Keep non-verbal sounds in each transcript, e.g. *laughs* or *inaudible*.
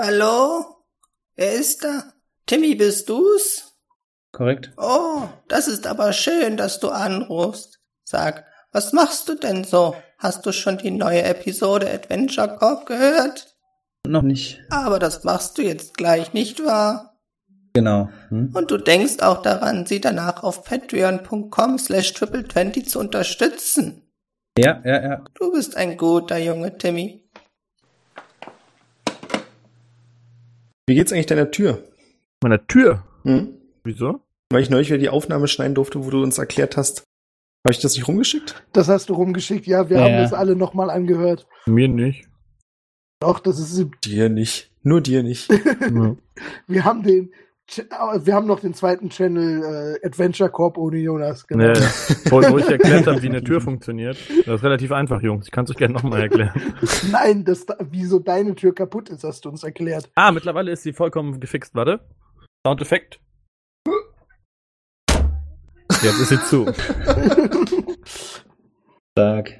Hallo? Wer ist da? Timmy, bist du's? Korrekt. Oh, das ist aber schön, dass du anrufst. Sag, was machst du denn so? Hast du schon die neue Episode Adventure Corp gehört? Noch nicht. Aber das machst du jetzt gleich, nicht wahr? Genau. Hm? Und du denkst auch daran, sie danach auf patreon.com slash triple20 zu unterstützen. Ja, ja, ja. Du bist ein guter Junge, Timmy. Wie geht's eigentlich deiner Tür? Meiner Tür? Hm? Wieso? Weil ich neulich wieder die Aufnahme schneiden durfte, wo du uns erklärt hast. Habe ich das nicht rumgeschickt? Das hast du rumgeschickt, ja. Wir Ja, haben ja. das alle nochmal angehört. Mir nicht. Doch, das ist. Dir nicht. Nur dir nicht. Ja. *laughs* Wir haben den. Wir haben noch den zweiten Channel äh, Adventure Corp ohne Jonas. Genau. Nee, *laughs* wo, wo ich erklärt habe, wie eine Tür funktioniert. Das ist relativ einfach, Jungs. Ich kann es euch gerne nochmal erklären. *laughs* Nein, das, da- wieso deine Tür kaputt ist, hast du uns erklärt. Ah, mittlerweile ist sie vollkommen gefixt. Warte. Soundeffekt. *laughs* Jetzt ist sie zu. Stark.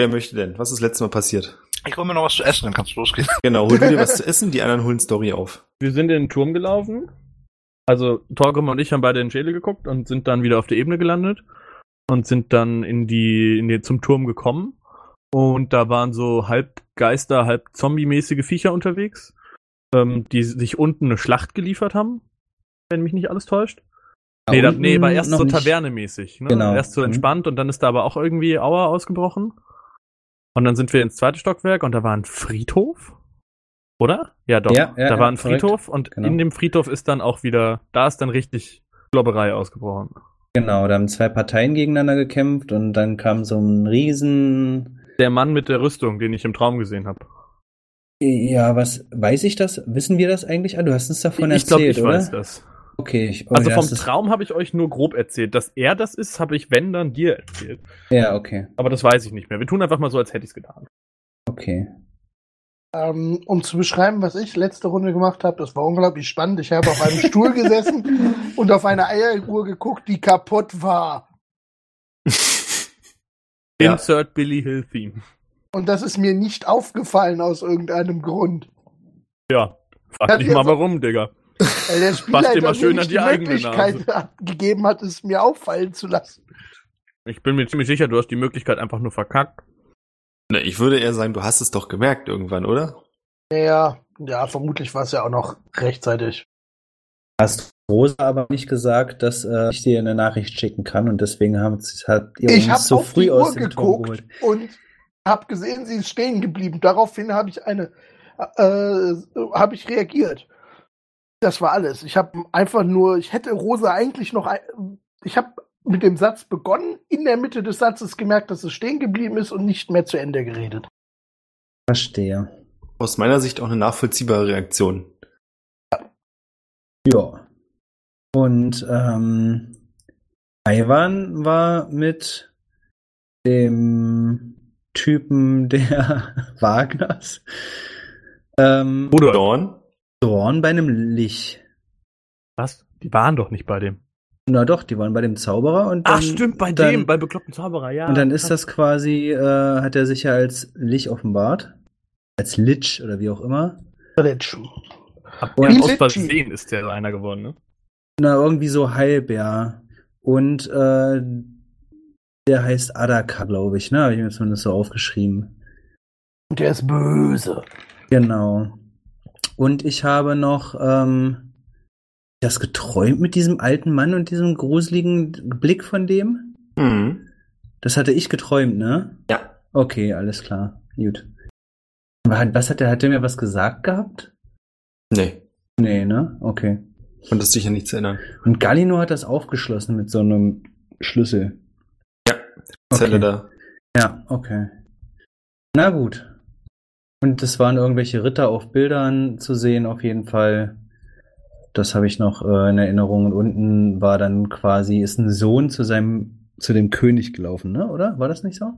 Wer möchte denn? Was ist letztes Mal passiert? Ich hol mir noch was zu essen, dann kannst du losgehen. *laughs* Genau, hol dir was zu essen, die anderen holen Story auf. Wir sind in den Turm gelaufen. Also Torgrim und ich haben beide in den Schädel geguckt und sind dann wieder auf der Ebene gelandet und sind dann in die, in die zum Turm gekommen. Und da waren so halb Geister, halb Zombie-mäßige Viecher unterwegs, ähm, die sich unten eine Schlacht geliefert haben, wenn mich nicht alles täuscht. Nee, da, nee, war erst so. Tavernemäßig. Ne? Genau. Erst so Mhm. entspannt und dann ist da aber auch irgendwie Aua ausgebrochen. Und dann sind wir ins zweite Stockwerk und da war ein Friedhof. Oder? Ja, doch. Ja, ja, da ja, war ein korrekt. Friedhof und Genau. in dem Friedhof ist dann auch wieder, da ist dann richtig Globberei ausgebrochen. Genau, da haben zwei Parteien gegeneinander gekämpft und dann kam so ein riesen. Der Mann mit der Rüstung, den ich im Traum gesehen habe. Ja, was weiß ich das? Wissen wir das eigentlich? Ah, du hast uns davon ich glaube, erzählt, ich oder? weiß das. Okay, ich, oh, Also ja, vom Traum habe ich euch nur grob erzählt. Dass er das ist, habe ich, wenn, dann dir erzählt. Ja, okay, Aber das weiß ich nicht mehr. Wir tun einfach mal so, als hätte ich es getan. okay. Ähm, um zu beschreiben, was ich letzte Runde gemacht habe, das war unglaublich spannend. Ich habe auf einem *laughs* Stuhl gesessen und auf eine Eieruhr geguckt, die kaputt war. *laughs* Ja. Insert Billy Hill Theme. Und das ist mir nicht aufgefallen aus irgendeinem Grund. Ja. Frag dich mal so- warum, Digga. Weil der *laughs* Spielleiter mal mir schön an die die Möglichkeit hat, gegeben hat, es mir auffallen zu lassen. Ich bin mir ziemlich sicher, du hast die Möglichkeit einfach nur verkackt. Ne, ich würde eher sagen, du hast es doch gemerkt irgendwann, oder? Ja, ja, vermutlich war es ja auch noch rechtzeitig. Hast Rosa aber nicht gesagt, dass äh, ich dir eine Nachricht schicken kann und deswegen haben, hat ihr Ich uns so auf früh die aus Uhr dem Turm geguckt geholt. und habe gesehen, sie ist stehen geblieben. Daraufhin habe ich eine, äh, habe ich reagiert. Das war alles. Ich habe einfach nur, ich hätte Rosa eigentlich noch, ich habe mit dem Satz begonnen, in der Mitte des Satzes gemerkt, dass es stehen geblieben ist und nicht mehr zu Ende geredet. Verstehe. Aus meiner Sicht auch eine nachvollziehbare Reaktion. Ja. Und ähm, Ivan war mit dem Typen der *laughs* Wagners ähm, Bruder. Dorn? Bei einem Lich. Was? Die waren doch nicht bei dem. Na doch, die waren bei dem Zauberer und dann, Ach, stimmt, bei dann, dem, bei bekloppten Zauberer, ja. Und dann ist das quasi, äh, hat er sich ja als Lich offenbart. Als Lich oder wie auch immer. Ritsch. Ab, Und- ja, aus. Versehen ist der einer geworden, ne? Na, irgendwie so halb, ja. Und äh, der heißt Adaka, glaube ich, ne? Habe ich mir zumindest so aufgeschrieben. Und der ist böse. Genau. Und ich habe noch ähm, das geträumt mit diesem alten Mann und diesem gruseligen Blick von dem. Mhm. Das hatte ich geträumt, ne? Ja. Okay, alles klar. Gut. Wa- Was hat der, hat der mir was gesagt gehabt? Nee, Nee, ne? Okay. konntest dich ja nicht erinnern. Und Galino hat das aufgeschlossen mit so einem Schlüssel. Zelle Okay. da. Ja, okay. Na gut. Und es waren irgendwelche Ritter auf Bildern zu sehen, auf jeden Fall. Das habe ich noch äh, in Erinnerung. Und unten war dann quasi, ist ein Sohn zu seinem, zu dem König gelaufen, ne? Oder? War das nicht so?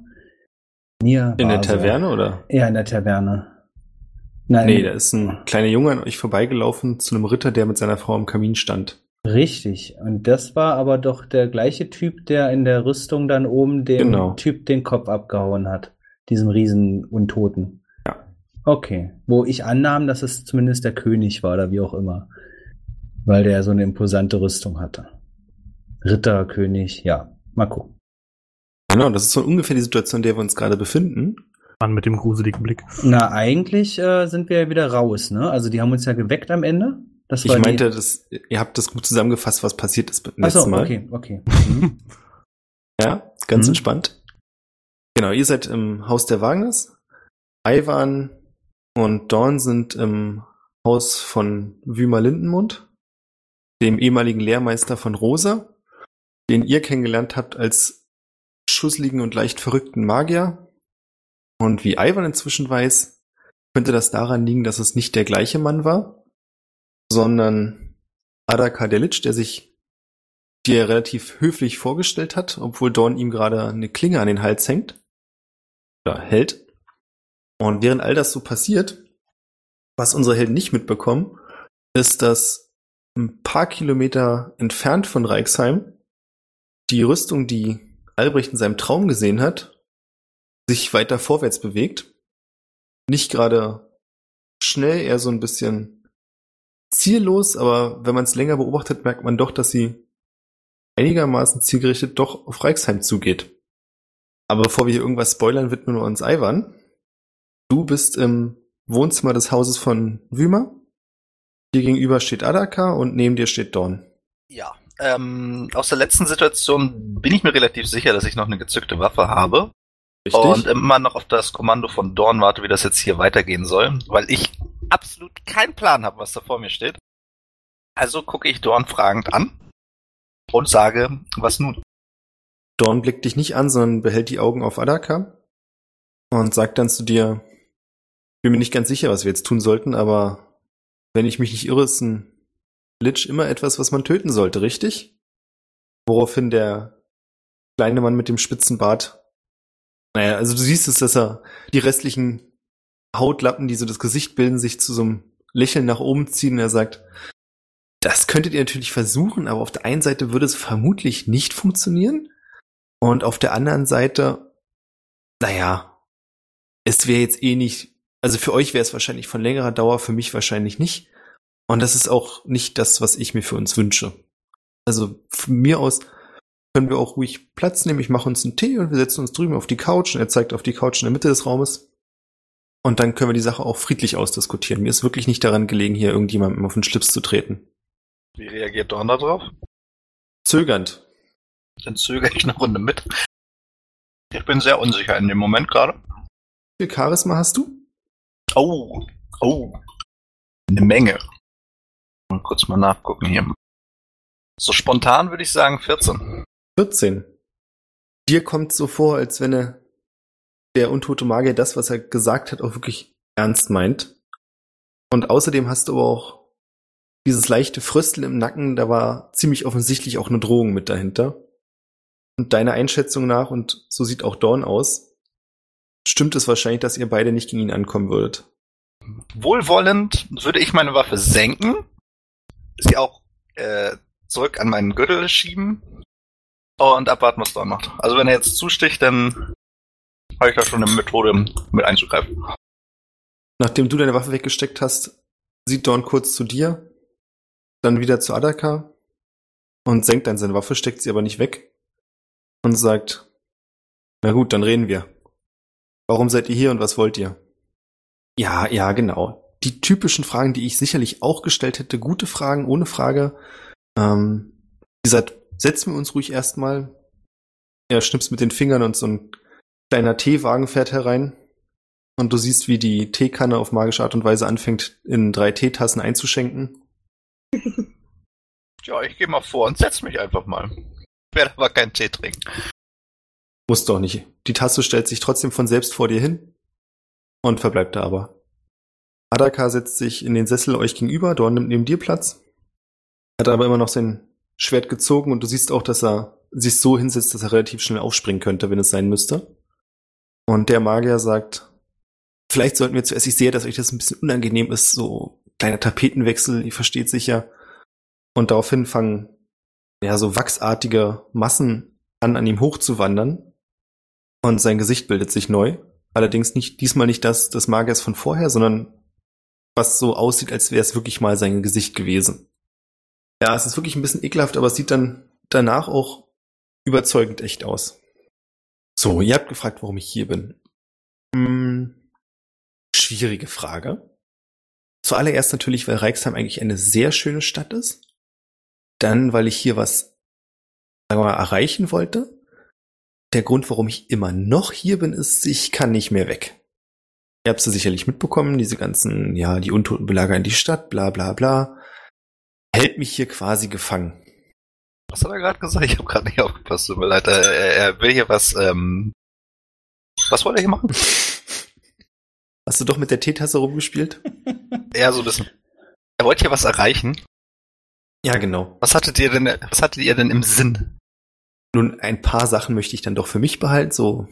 Nia In der. Taverne, oder? Ja, in der Taverne. Nein, Nee, da ist ein kleiner Junge an euch vorbeigelaufen zu einem Ritter, der mit seiner Frau am Kamin stand. Richtig. Und das war aber doch der gleiche Typ, der in der Rüstung dann oben dem Genau. Typ den Kopf abgehauen hat. Diesem riesen Untoten. Okay. Wo ich annahm, dass es zumindest der König war oder wie auch immer. Weil der so eine imposante Rüstung hatte. Ritter, König, ja. Mal gucken. Genau, das ist so ungefähr die Situation, in der wir uns gerade befinden. Mann mit dem gruseligen Blick. Na, eigentlich äh, sind wir ja wieder raus, ne? Also die haben uns ja geweckt am Ende. Das Ich die- meinte, das, ihr habt das gut zusammengefasst, was passiert ist beim Ach so, letzten Mal. okay, okay. *laughs* Mhm. Ja, ganz Mhm. entspannt. Genau, ihr seid im Haus der Wagners. Ivan und Dorn sind im Haus von Wümer Lindenmund, dem ehemaligen Lehrmeister von Rosa, den ihr kennengelernt habt als schussligen und leicht verrückten Magier. Und wie Ivan inzwischen weiß, könnte das daran liegen, dass es nicht der gleiche Mann war, sondern Adaka Delic, der sich dir relativ höflich vorgestellt hat, obwohl Dorn ihm gerade eine Klinge an den Hals hängt. Oder hält. Und während all das so passiert, was unsere Helden nicht mitbekommen, ist, dass ein paar Kilometer entfernt von Reichsheim die Rüstung, die Albrecht in seinem Traum gesehen hat, sich weiter vorwärts bewegt. Nicht gerade schnell, eher so ein bisschen ziellos, aber wenn man es länger beobachtet, merkt man doch, dass sie einigermaßen zielgerichtet doch auf Reichsheim zugeht. Aber bevor wir hier irgendwas spoilern, widmen wir uns Ivan. Du bist im Wohnzimmer des Hauses von Wümer. Dir gegenüber steht Adaka und neben dir steht Dorn. Ja. Ähm, aus der letzten Situation bin ich mir relativ sicher, dass ich noch eine gezückte Waffe habe. Und immer noch auf das Kommando von Dorn warte, wie das jetzt hier weitergehen soll, weil ich absolut keinen Plan habe, was da vor mir steht. Also gucke ich Dorn fragend an und sage, was nun? Dorn blickt dich nicht an, sondern behält die Augen auf Adaka und sagt dann zu dir, bin mir nicht ganz sicher, was wir jetzt tun sollten, aber wenn ich mich nicht irre, ist ein Lich immer etwas, was man töten sollte, richtig? Woraufhin der kleine Mann mit dem spitzen Bart, naja, also du siehst es, dass er die restlichen Hautlappen, die so das Gesicht bilden, sich zu so einem Lächeln nach oben ziehen und er sagt, das könntet ihr natürlich versuchen, aber auf der einen Seite würde es vermutlich nicht funktionieren. Und auf der anderen Seite, naja, es wäre jetzt eh nicht, also für euch wäre es wahrscheinlich von längerer Dauer, für mich wahrscheinlich nicht. Und das ist auch nicht das, was ich mir für uns wünsche. Also von mir aus können wir auch ruhig Platz nehmen. Ich mache uns einen Tee und wir setzen uns drüben auf die Couch und er zeigt auf die Couch in der Mitte des Raumes. Und dann können wir die Sache auch friedlich ausdiskutieren. Mir ist wirklich nicht daran gelegen, hier irgendjemandem auf den Schlips zu treten. Wie reagiert Dorn da drauf? Zögernd. Dann zögere ich eine Runde mit. Ich bin sehr unsicher in dem Moment gerade. Wie viel Charisma hast du? Oh, oh. Eine Menge. Mal kurz mal nachgucken hier. So spontan würde ich sagen 14. 14. Dir kommt so vor, als wenn er der untote Magier das, was er gesagt hat, auch wirklich ernst meint. Und außerdem hast du aber auch dieses leichte Frösteln im Nacken, da war ziemlich offensichtlich auch eine Drohung mit dahinter. Und deiner Einschätzung nach, und so sieht auch Dorn aus, stimmt es wahrscheinlich, dass ihr beide nicht gegen ihn ankommen würdet. Wohlwollend würde ich meine Waffe senken, sie auch äh, zurück an meinen Gürtel schieben und abwarten, was Dorn macht. Also wenn er jetzt zusticht, dann habe ich da schon eine Methode, mit einzugreifen. Nachdem du deine Waffe weggesteckt hast, sieht Dorn kurz zu dir, dann wieder zu Adaka und senkt dann seine Waffe, steckt sie aber nicht weg und sagt, na gut, dann reden wir. Warum seid ihr hier und was wollt ihr? Ja, ja, genau. Die typischen Fragen, die ich sicherlich auch gestellt hätte, gute Fragen, ohne Frage. Ähm, wie gesagt, setzen wir uns ruhig erstmal. Er schnipst mit den Fingern und so ein kleiner Teewagen fährt herein. Und du siehst, wie die Teekanne auf magische Art und Weise anfängt, in drei Teetassen einzuschenken. *laughs* Ja, ich gehe mal vor und setz mich einfach mal. Ich werde aber keinen Tee trinken. Muss doch nicht. Die Tasse stellt sich trotzdem von selbst vor dir hin und verbleibt da aber. Adaka setzt sich in den Sessel euch gegenüber, Dorn nimmt neben dir Platz Hat aber immer noch sein Schwert gezogen und du siehst auch, dass er sich so hinsetzt, dass er relativ schnell aufspringen könnte, wenn es sein müsste. Und der Magier sagt, vielleicht sollten wir zuerst, ich sehe, dass euch das ein bisschen unangenehm ist, so kleiner Tapetenwechsel, ihr versteht sicher. Und daraufhin fangen ja so wachsartige Massen an, an ihm hochzuwandern. Und sein Gesicht bildet sich neu. Allerdings nicht, diesmal nicht das des Magiers von vorher, sondern was so aussieht, als wäre es wirklich mal sein Gesicht gewesen. Ja, es ist wirklich ein bisschen ekelhaft, aber es sieht dann danach auch überzeugend echt aus. So, ihr habt gefragt, warum ich hier bin. Hm, schwierige Frage. Zuallererst natürlich, weil Reichsheim eigentlich eine sehr schöne Stadt ist. Dann, weil ich hier was, sagen wir mal, erreichen wollte. Der Grund, warum ich immer noch hier bin, ist, ich kann nicht mehr weg. Ihr habt es sicherlich mitbekommen, diese ganzen, ja, die Untoten belagern die Stadt, bla bla bla. Hält mich hier quasi gefangen. Was hat er gerade gesagt? Ich habe gerade nicht aufgepasst, tut mir leid. Er, er will hier was, ähm, was wollte er hier machen? *laughs* Hast du doch mit der Teetasse rumgespielt? *laughs* ja, so ein bisschen. Er wollte hier was erreichen. Ja, genau. Was hattet ihr denn, was hattet ihr denn im Sinn? Nun, ein paar Sachen möchte ich dann doch für mich behalten. So,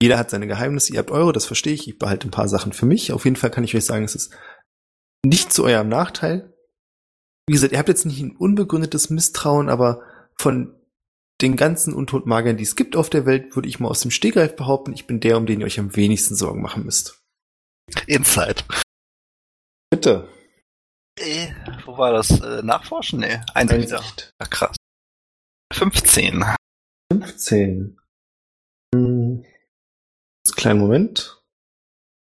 jeder hat seine Geheimnisse, ihr habt eure, das verstehe ich. Ich behalte ein paar Sachen für mich. Auf jeden Fall kann ich euch sagen, es ist nicht zu eurem Nachteil. Wie gesagt, ihr habt jetzt nicht ein unbegründetes Misstrauen, aber von den ganzen Untotenmagiern, die es gibt auf der Welt, würde ich mal aus dem Stegreif behaupten, ich bin der, um den ihr euch am wenigsten Sorgen machen müsst. Inside. Bitte. Äh, wo war das? Äh, nachforschen? Nee, Einsicht. Einsicht. Ach, krass. 15. 15. Hm. Kleinen Moment.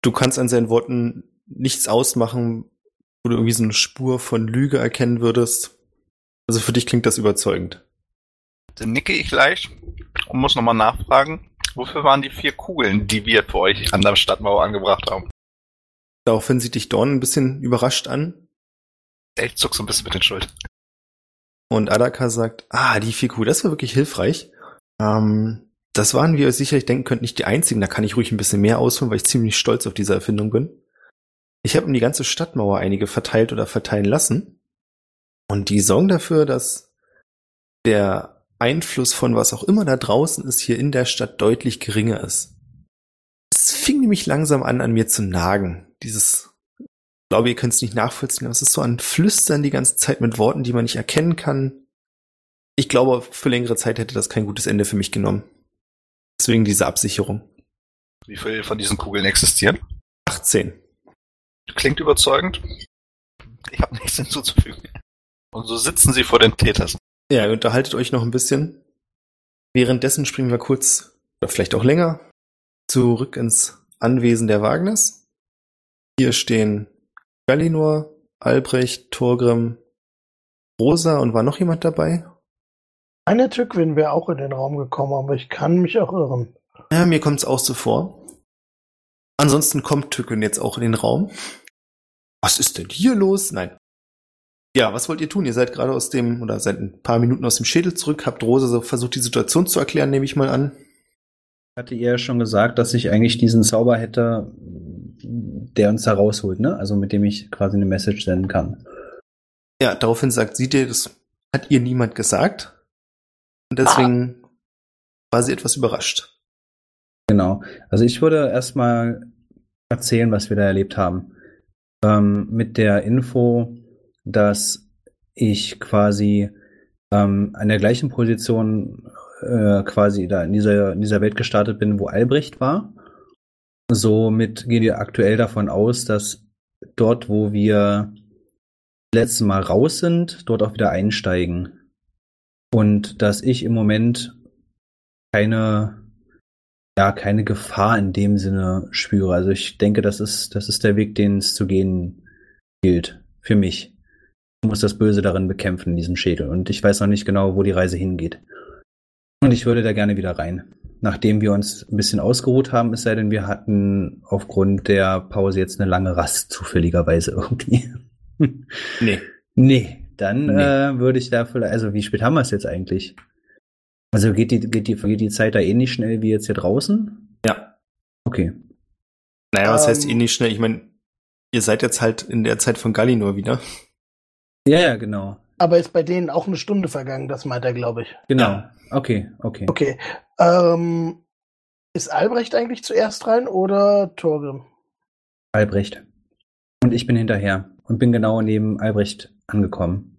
Du kannst an seinen Worten nichts ausmachen, wo du irgendwie so eine Spur von Lüge erkennen würdest. Also für dich klingt das überzeugend. Dann nicke ich gleich und muss nochmal nachfragen, wofür waren die vier Kugeln, die wir für euch an der Stadtmauer angebracht haben? Daraufhin sieht dich Dorn ein bisschen überrascht an. Ich zuck so ein bisschen mit den Schultern. Und Adaka sagt, ah, die vier Kugeln, das war wirklich hilfreich. Ähm, das waren, wie ihr euch sicherlich denken könnt, nicht die einzigen. Da kann ich ruhig ein bisschen mehr ausholen, weil ich ziemlich stolz auf diese Erfindung bin. Ich habe um die ganze Stadtmauer einige verteilt oder verteilen lassen. Und die sorgen dafür, dass der Einfluss von was auch immer da draußen ist, hier in der Stadt deutlich geringer ist. Es fing nämlich langsam an, an mir zu nagen. Dieses, glaube, ihr könnt es nicht nachvollziehen, aber es ist so ein Flüstern die ganze Zeit mit Worten, die man nicht erkennen kann. Ich glaube, für längere Zeit hätte das kein gutes Ende für mich genommen. Deswegen diese Absicherung. Wie viele von diesen Kugeln existieren? 18. Klingt überzeugend. Ich habe nichts *laughs* hinzuzufügen. Und so sitzen sie vor den Täters. Ja, ihr unterhaltet euch noch ein bisschen. Währenddessen springen wir kurz, oder vielleicht auch länger, zurück ins Anwesen der Wagners. Hier stehen Galinor, Albrecht, Torgrim, Rosa und war noch jemand dabei? Eine Tückwin wäre auch in den Raum gekommen, aber ich kann mich auch irren. Ja, mir kommt es auch so vor. Ansonsten kommt Tückwin jetzt auch in den Raum. Was ist denn hier los? Nein. Ja, was wollt ihr tun? Ihr seid gerade aus dem, oder seit ein paar Minuten aus dem Schädel zurück, habt Rosa so versucht, die Situation zu erklären, nehme ich mal an. Hatte ihr ja schon gesagt, dass ich eigentlich diesen Zauber hätte, der uns da rausholt, ne? Also mit dem ich quasi eine Message senden kann. Ja, daraufhin sagt sie dir, das hat ihr niemand gesagt. Und deswegen ah. war sie etwas überrascht. Genau. Also ich würde erstmal erzählen, was wir da erlebt haben. Ähm, mit der Info, dass ich quasi ähm, an der gleichen Position äh, quasi da in dieser, in dieser Welt gestartet bin, wo Albrecht war. Somit gehen wir aktuell davon aus, dass dort, wo wir letztes Mal raus sind, dort auch wieder einsteigen. Und dass ich im Moment keine, ja, keine Gefahr in dem Sinne spüre. Also ich denke, das ist, das ist der Weg, den es zu gehen gilt. Für mich. Ich muss das Böse darin bekämpfen, in diesem Schädel. Und ich weiß noch nicht genau, wo die Reise hingeht. Und ich würde da gerne wieder rein. Nachdem wir uns ein bisschen ausgeruht haben, es sei denn, wir hatten aufgrund der Pause jetzt eine lange Rast, zufälligerweise irgendwie. nee. Nee, dann nee. äh, würde ich da vielleicht, also wie spät haben wir es jetzt eigentlich? Also geht die, geht die, geht die Zeit da ähnlich schnell wie jetzt hier draußen? Ja. Okay. Naja, was um, heißt ähnlich schnell? Ich meine, ihr seid jetzt halt in der Zeit von Galli nur wieder. Ja, ja, genau. Aber ist bei denen auch eine Stunde vergangen, das meint er, glaube ich. Genau. Ja. Okay, okay. Okay. Ähm, ist Albrecht eigentlich zuerst rein oder Torgrim? Albrecht. Und ich bin hinterher und bin genau neben Albrecht angekommen.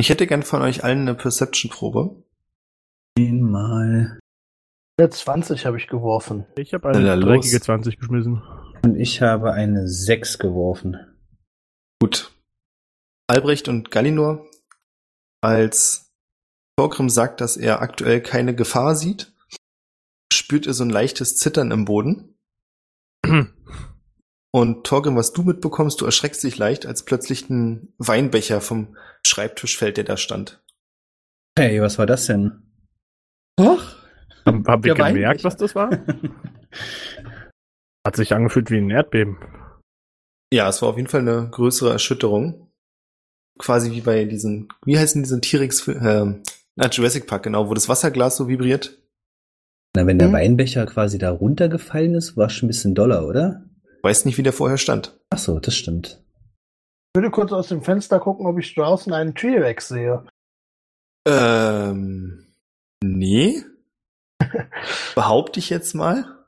Ich hätte gern von euch allen eine Perception-Probe. Einmal. Eine 20 habe ich geworfen. Ich habe eine Na, los. dreckige 20 geschmissen. Und ich habe eine 6 geworfen. Gut. Albrecht und Gallinor, als Torgrim sagt, dass er aktuell keine Gefahr sieht, spürt er so ein leichtes Zittern im Boden. *clears throat* Und Torgrim, was du mitbekommst, du erschreckst dich leicht, als plötzlich ein Weinbecher vom Schreibtisch fällt, der da stand. Hey, was war das denn? Ach, Hab, hab ich gemerkt, Weinbecher. was das war? *laughs* Hat sich angefühlt wie ein Erdbeben. Ja, es war auf jeden Fall eine größere Erschütterung. Quasi wie bei diesen, wie heißen diese T-Rex, äh, na, Jurassic Park, genau, wo das Wasserglas so vibriert. Na, wenn der Hm? Weinbecher quasi da runtergefallen ist, war schon ein bisschen doller, oder? Weiß nicht, wie der vorher stand. Ach so, das stimmt. Ich würde kurz aus dem Fenster gucken, ob ich draußen einen T-Rex sehe. Ähm, nee. *laughs* Behaupte ich jetzt mal.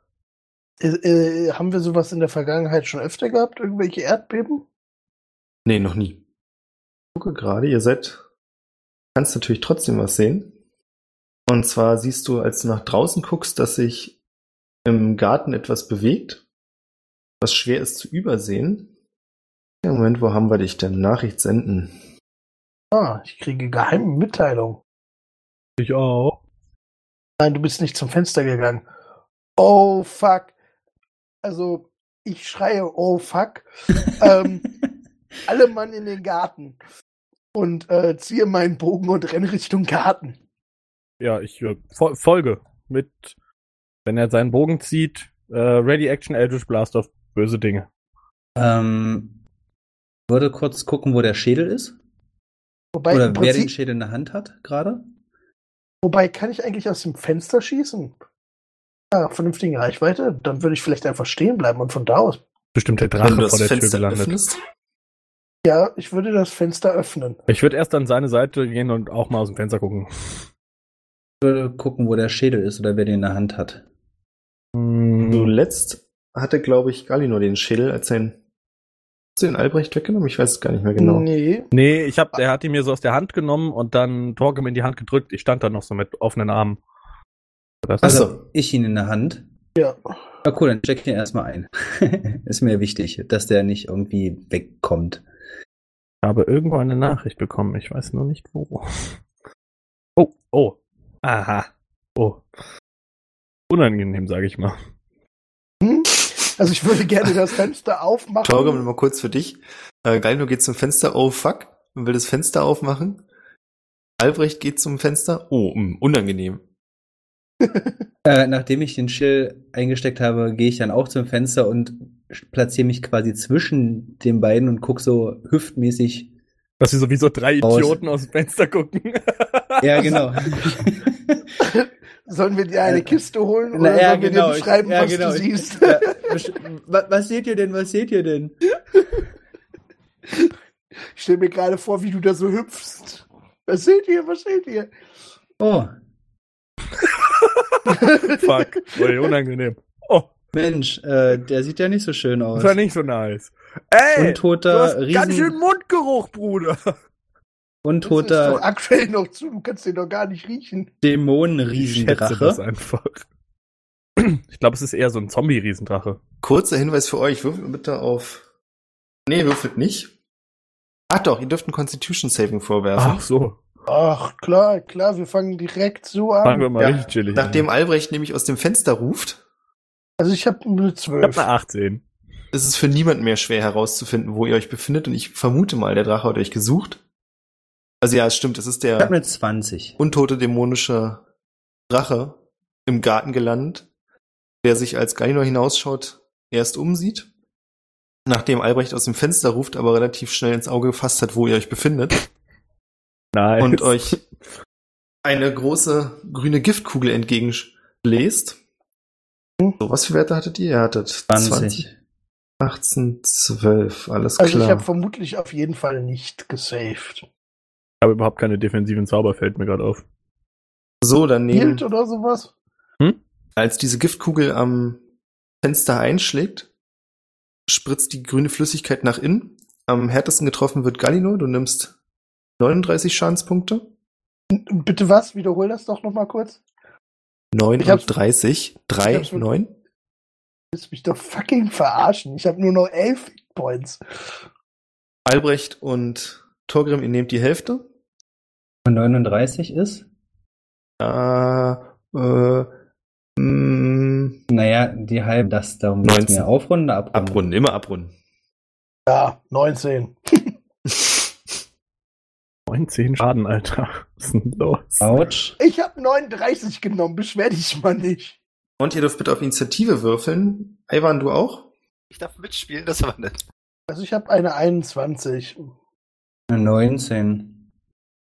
Äh, äh, haben wir sowas in der Vergangenheit schon öfter gehabt? Irgendwelche Erdbeben? Nee, noch nie. Ich gucke gerade, ihr seid, kannst natürlich trotzdem was sehen. Und zwar siehst du, als du nach draußen guckst, dass sich im Garten etwas bewegt, was schwer ist zu übersehen. Ja, Moment, wo haben wir dich denn? Nachricht senden. Ah, ich kriege geheime Mitteilung. Ich auch. Nein, du bist nicht zum Fenster gegangen. Oh fuck. Also, ich schreie, oh fuck. *laughs* ähm, alle Mann in den Garten. Und äh, ziehe meinen Bogen und renne Richtung Garten. Ja, ich äh, fol folge mit, wenn er seinen Bogen zieht, äh, Ready Action Eldritch Blast auf böse Dinge. Ähm, würde kurz gucken, wo der Schädel ist. Wobei, Oder wer den Schädel in der Hand hat, gerade. wobei, kann ich eigentlich aus dem Fenster schießen? Ja, vernünftigen Reichweite? Dann würde ich vielleicht einfach stehen bleiben und von da aus. Bestimmt der Drache vor der Tür Fenster gelandet. öffnest. Ja, ich würde das Fenster öffnen. Ich würde erst an seine Seite gehen und auch mal aus dem Fenster gucken. Würde gucken, wo der Schädel ist oder wer den in der Hand hat. Hm, Zuletzt hatte, glaube ich, Gallinor den Schädel als sein. Hast du den Albrecht weggenommen? Ich weiß es gar nicht mehr genau. Nee. Nee, ich hab, er hat ihn mir so aus der Hand genommen und dann Torgrim in die Hand gedrückt. Ich stand da noch so mit offenen Armen. Das Ach so. Also, ich ihn in der Hand. Ja. Na cool, dann check ich den erstmal ein. *laughs* ist mir wichtig, dass der nicht irgendwie wegkommt. Ich habe irgendwo eine Nachricht bekommen. Ich weiß nur nicht wo. Oh, oh. Aha. Oh. Unangenehm, sage ich mal. Also ich würde gerne das Fenster aufmachen. Torgrim, mal kurz für dich. Äh, Gallinor geht zum Fenster, oh fuck, und will das Fenster aufmachen. Albrecht geht zum Fenster, oh, mh, unangenehm. *laughs* Äh, nachdem ich den Schill eingesteckt habe, gehe ich dann auch zum Fenster und platziere mich quasi zwischen den beiden und guck so hüftmäßig. Dass sie sowieso drei. Idioten aus dem Fenster gucken. Ja, genau. *laughs* *laughs* Sollen wir dir eine Äh, Kiste holen Na, oder ja, sollen wir genau. dir beschreiben, Ja, was genau. du Ich- siehst? *laughs* Ja, besch- wa- was seht ihr denn? Was seht ihr denn? Ich stell mir gerade vor, wie du da so hüpfst. Was seht ihr? Was seht ihr? Oh, *laughs* Fuck. Ui, unangenehm. Oh, Mensch, äh, der sieht ja nicht so schön aus. das war nicht so nice. Ey, du Untoter, hast ganz schön Riesen, Mundgeruch, Bruder. Das ist doch untoter aktuell noch zu. Du kannst den doch gar nicht riechen. Ich schätze das Dämonen-Riesendrache. einfach. Ich glaube, es ist eher so ein Zombie-Riesendrache. Kurzer Hinweis für euch, würfelt bitte auf. Nee, würfelt nicht. Ach doch, ihr dürft ein Constitution Saving vorwerfen. Ach so. Ach, klar, klar, wir fangen direkt so Fangen wir an. mal Ja, richtig chillig Nachdem an. Albrecht nämlich aus dem Fenster ruft, Also ich habe eine Ich 12. hab eine 18. ist es für niemanden mehr schwer herauszufinden, wo ihr euch befindet. Und ich vermute mal, der Drache hat euch gesucht. Also ja, es stimmt, es ist Ich habe der eine 20. untote dämonische Drache im Garten gelandet, der sich als Gallinor hinausschaut, erst umsieht. Nachdem Albrecht aus dem Fenster ruft, aber relativ schnell ins Auge gefasst hat, wo ihr euch befindet. *laughs* Nice. und euch eine große grüne Giftkugel entgegenbläst. So, was für Werte hattet ihr? Ihr hattet 20. 18, 12, alles Also klar. ich habe vermutlich auf jeden Fall nicht gesaved. Ich habe überhaupt keine defensiven Zauber, fällt mir gerade auf. so, dann nehmen, Hielt oder sowas? als diese Giftkugel am Fenster einschlägt, spritzt die grüne Flüssigkeit nach innen. Am härtesten getroffen wird Galino. Du nimmst 39 Schadenspunkte. Bitte was? Wiederhol das doch noch mal kurz. 39, 3, hab's mit- 9. Du willst mich doch fucking verarschen. Ich habe nur noch elf Points. Albrecht und Torgrim, ihr nehmt die Hälfte. 39 ist? Äh, äh, mh, Naja, die halbe, das darum geht's 19. mir. Aufrunden oder abrunden? abrunden, immer abrunden. Ja, 19. 19 *laughs* Schaden, Alter. Was ist denn los? Autsch. Ich habe 39 genommen. Beschwer dich mal nicht. Und ihr dürft bitte auf Initiative würfeln. Ivan, du auch? Ich darf mitspielen, das war nett. Also ich habe eine 21. 19.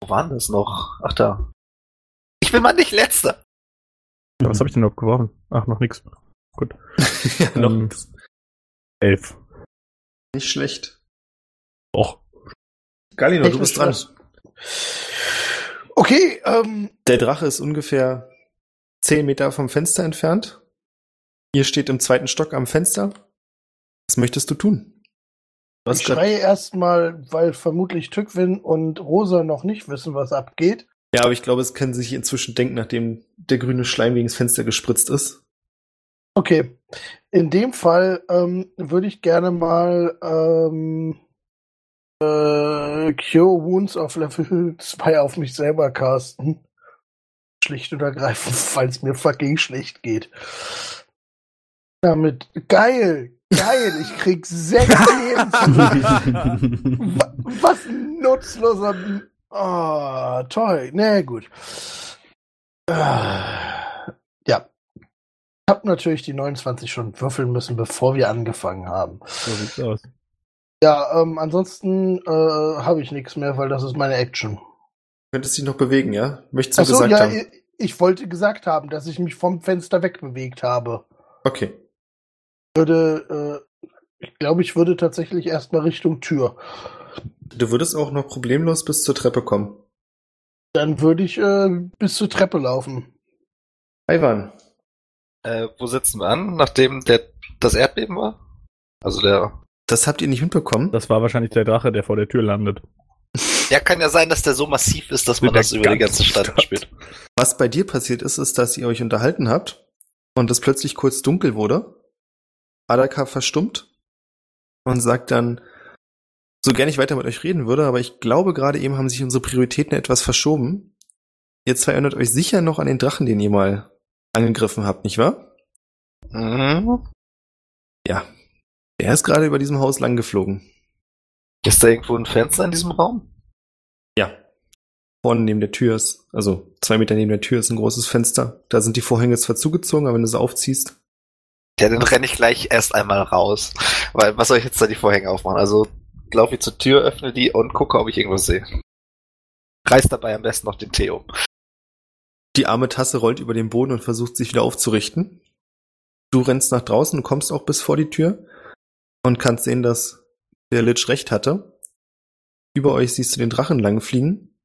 Wo waren das noch? Ach da. Ich bin mal nicht letzter. Was habe ich denn noch geworfen? Ach, noch nix. Gut. *laughs* ja, noch. Ähm, 11. Nicht schlecht. Och. Galino, du Technisch bist dran. Okay, ähm, Der Drache ist ungefähr 10 Meter vom Fenster entfernt. Ihr steht im zweiten Stock am Fenster. Was möchtest du tun? Hast ich schreie erstmal, weil vermutlich Tückwin und Rosa noch nicht wissen, was abgeht. ja, aber ich glaube, es können sich inzwischen denken, nachdem der grüne Schleim gegen das Fenster gespritzt ist. Okay. In dem Fall ähm, würde ich gerne mal ähm, äh, Cure Wounds auf Level *laughs* 2 auf mich selber casten. Schlicht und ergreifend, *laughs* weil es mir fucking schlecht geht. Damit. Geil! Geil! Ich krieg sechs *laughs* Leben Was ein nutzloser. Oh, toll. Na nee, gut. Ja. Ich habe natürlich die 29 schon würfeln müssen, bevor wir angefangen haben. So sieht's aus. Ja, ähm, ansonsten äh, habe ich nichts mehr, weil das ist meine Action. Könntest dich noch bewegen, ja? Möchtest du Achso, gesagt ja, haben? ich, ich wollte gesagt haben, dass ich mich vom Fenster wegbewegt habe. Okay. Würde, äh, ich glaube, ich würde tatsächlich erstmal Richtung Tür. Du würdest auch noch problemlos bis zur Treppe kommen. Dann würde ich äh, bis zur Treppe laufen. Ivan, Äh, wo sitzen wir an, nachdem der, das Erdbeben war? Also der. das habt ihr nicht mitbekommen. Das war wahrscheinlich der Drache, der vor der Tür landet. Ja, kann ja sein, dass der so massiv ist, dass man das über die ganze ganze Stadt Stadt. spielt. Was bei dir passiert ist, ist, dass ihr euch unterhalten habt und es plötzlich kurz dunkel wurde. Adaka verstummt und sagt dann, so gern ich weiter mit euch reden würde, aber ich glaube, gerade eben haben sich unsere Prioritäten etwas verschoben. Ihr zwei erinnert euch sicher noch an den Drachen, den ihr mal angegriffen habt, nicht wahr? Mhm. Ja. Der ist gerade über diesem Haus lang geflogen. Ist da irgendwo ein Fenster in diesem Raum? Ja. Vorne neben der Tür ist, also zwei Meter neben der Tür ist ein großes Fenster. Da sind die Vorhänge zwar zugezogen, aber wenn du sie aufziehst, Ja, dann renne ich gleich erst einmal raus. Weil, was soll ich jetzt da die Vorhänge aufmachen? Also, laufe ich zur Tür, öffne die und gucke, ob ich irgendwas sehe. Reiß dabei am besten noch den Tee um. Die arme Tasse rollt über den Boden und versucht sich wieder aufzurichten. Du rennst nach draußen und kommst auch bis vor die Tür und kannst sehen, dass der Lich recht hatte. Über euch siehst du den Drachen langfliegen.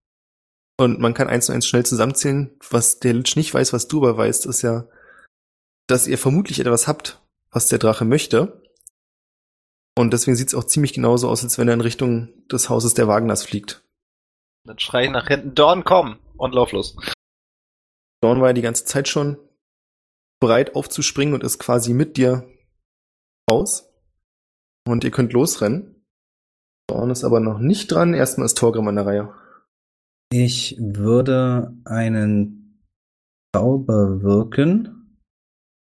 Und man kann eins und eins schnell zusammenzählen. Was der Lich nicht weiß, was du aber weißt, ist ja, dass ihr vermutlich etwas habt, was der Drache möchte. Und deswegen sieht es auch ziemlich genauso aus, als wenn er in Richtung des Hauses der Wagners fliegt. Dann schrei ich nach hinten, Dorn, komm! Und lauf los. Dawn war ja die ganze Zeit schon bereit aufzuspringen und ist quasi mit dir raus. Und ihr könnt losrennen. Dawn ist aber noch nicht dran. Erstmal ist Torgrim an der Reihe. Ich würde einen Zauber wirken,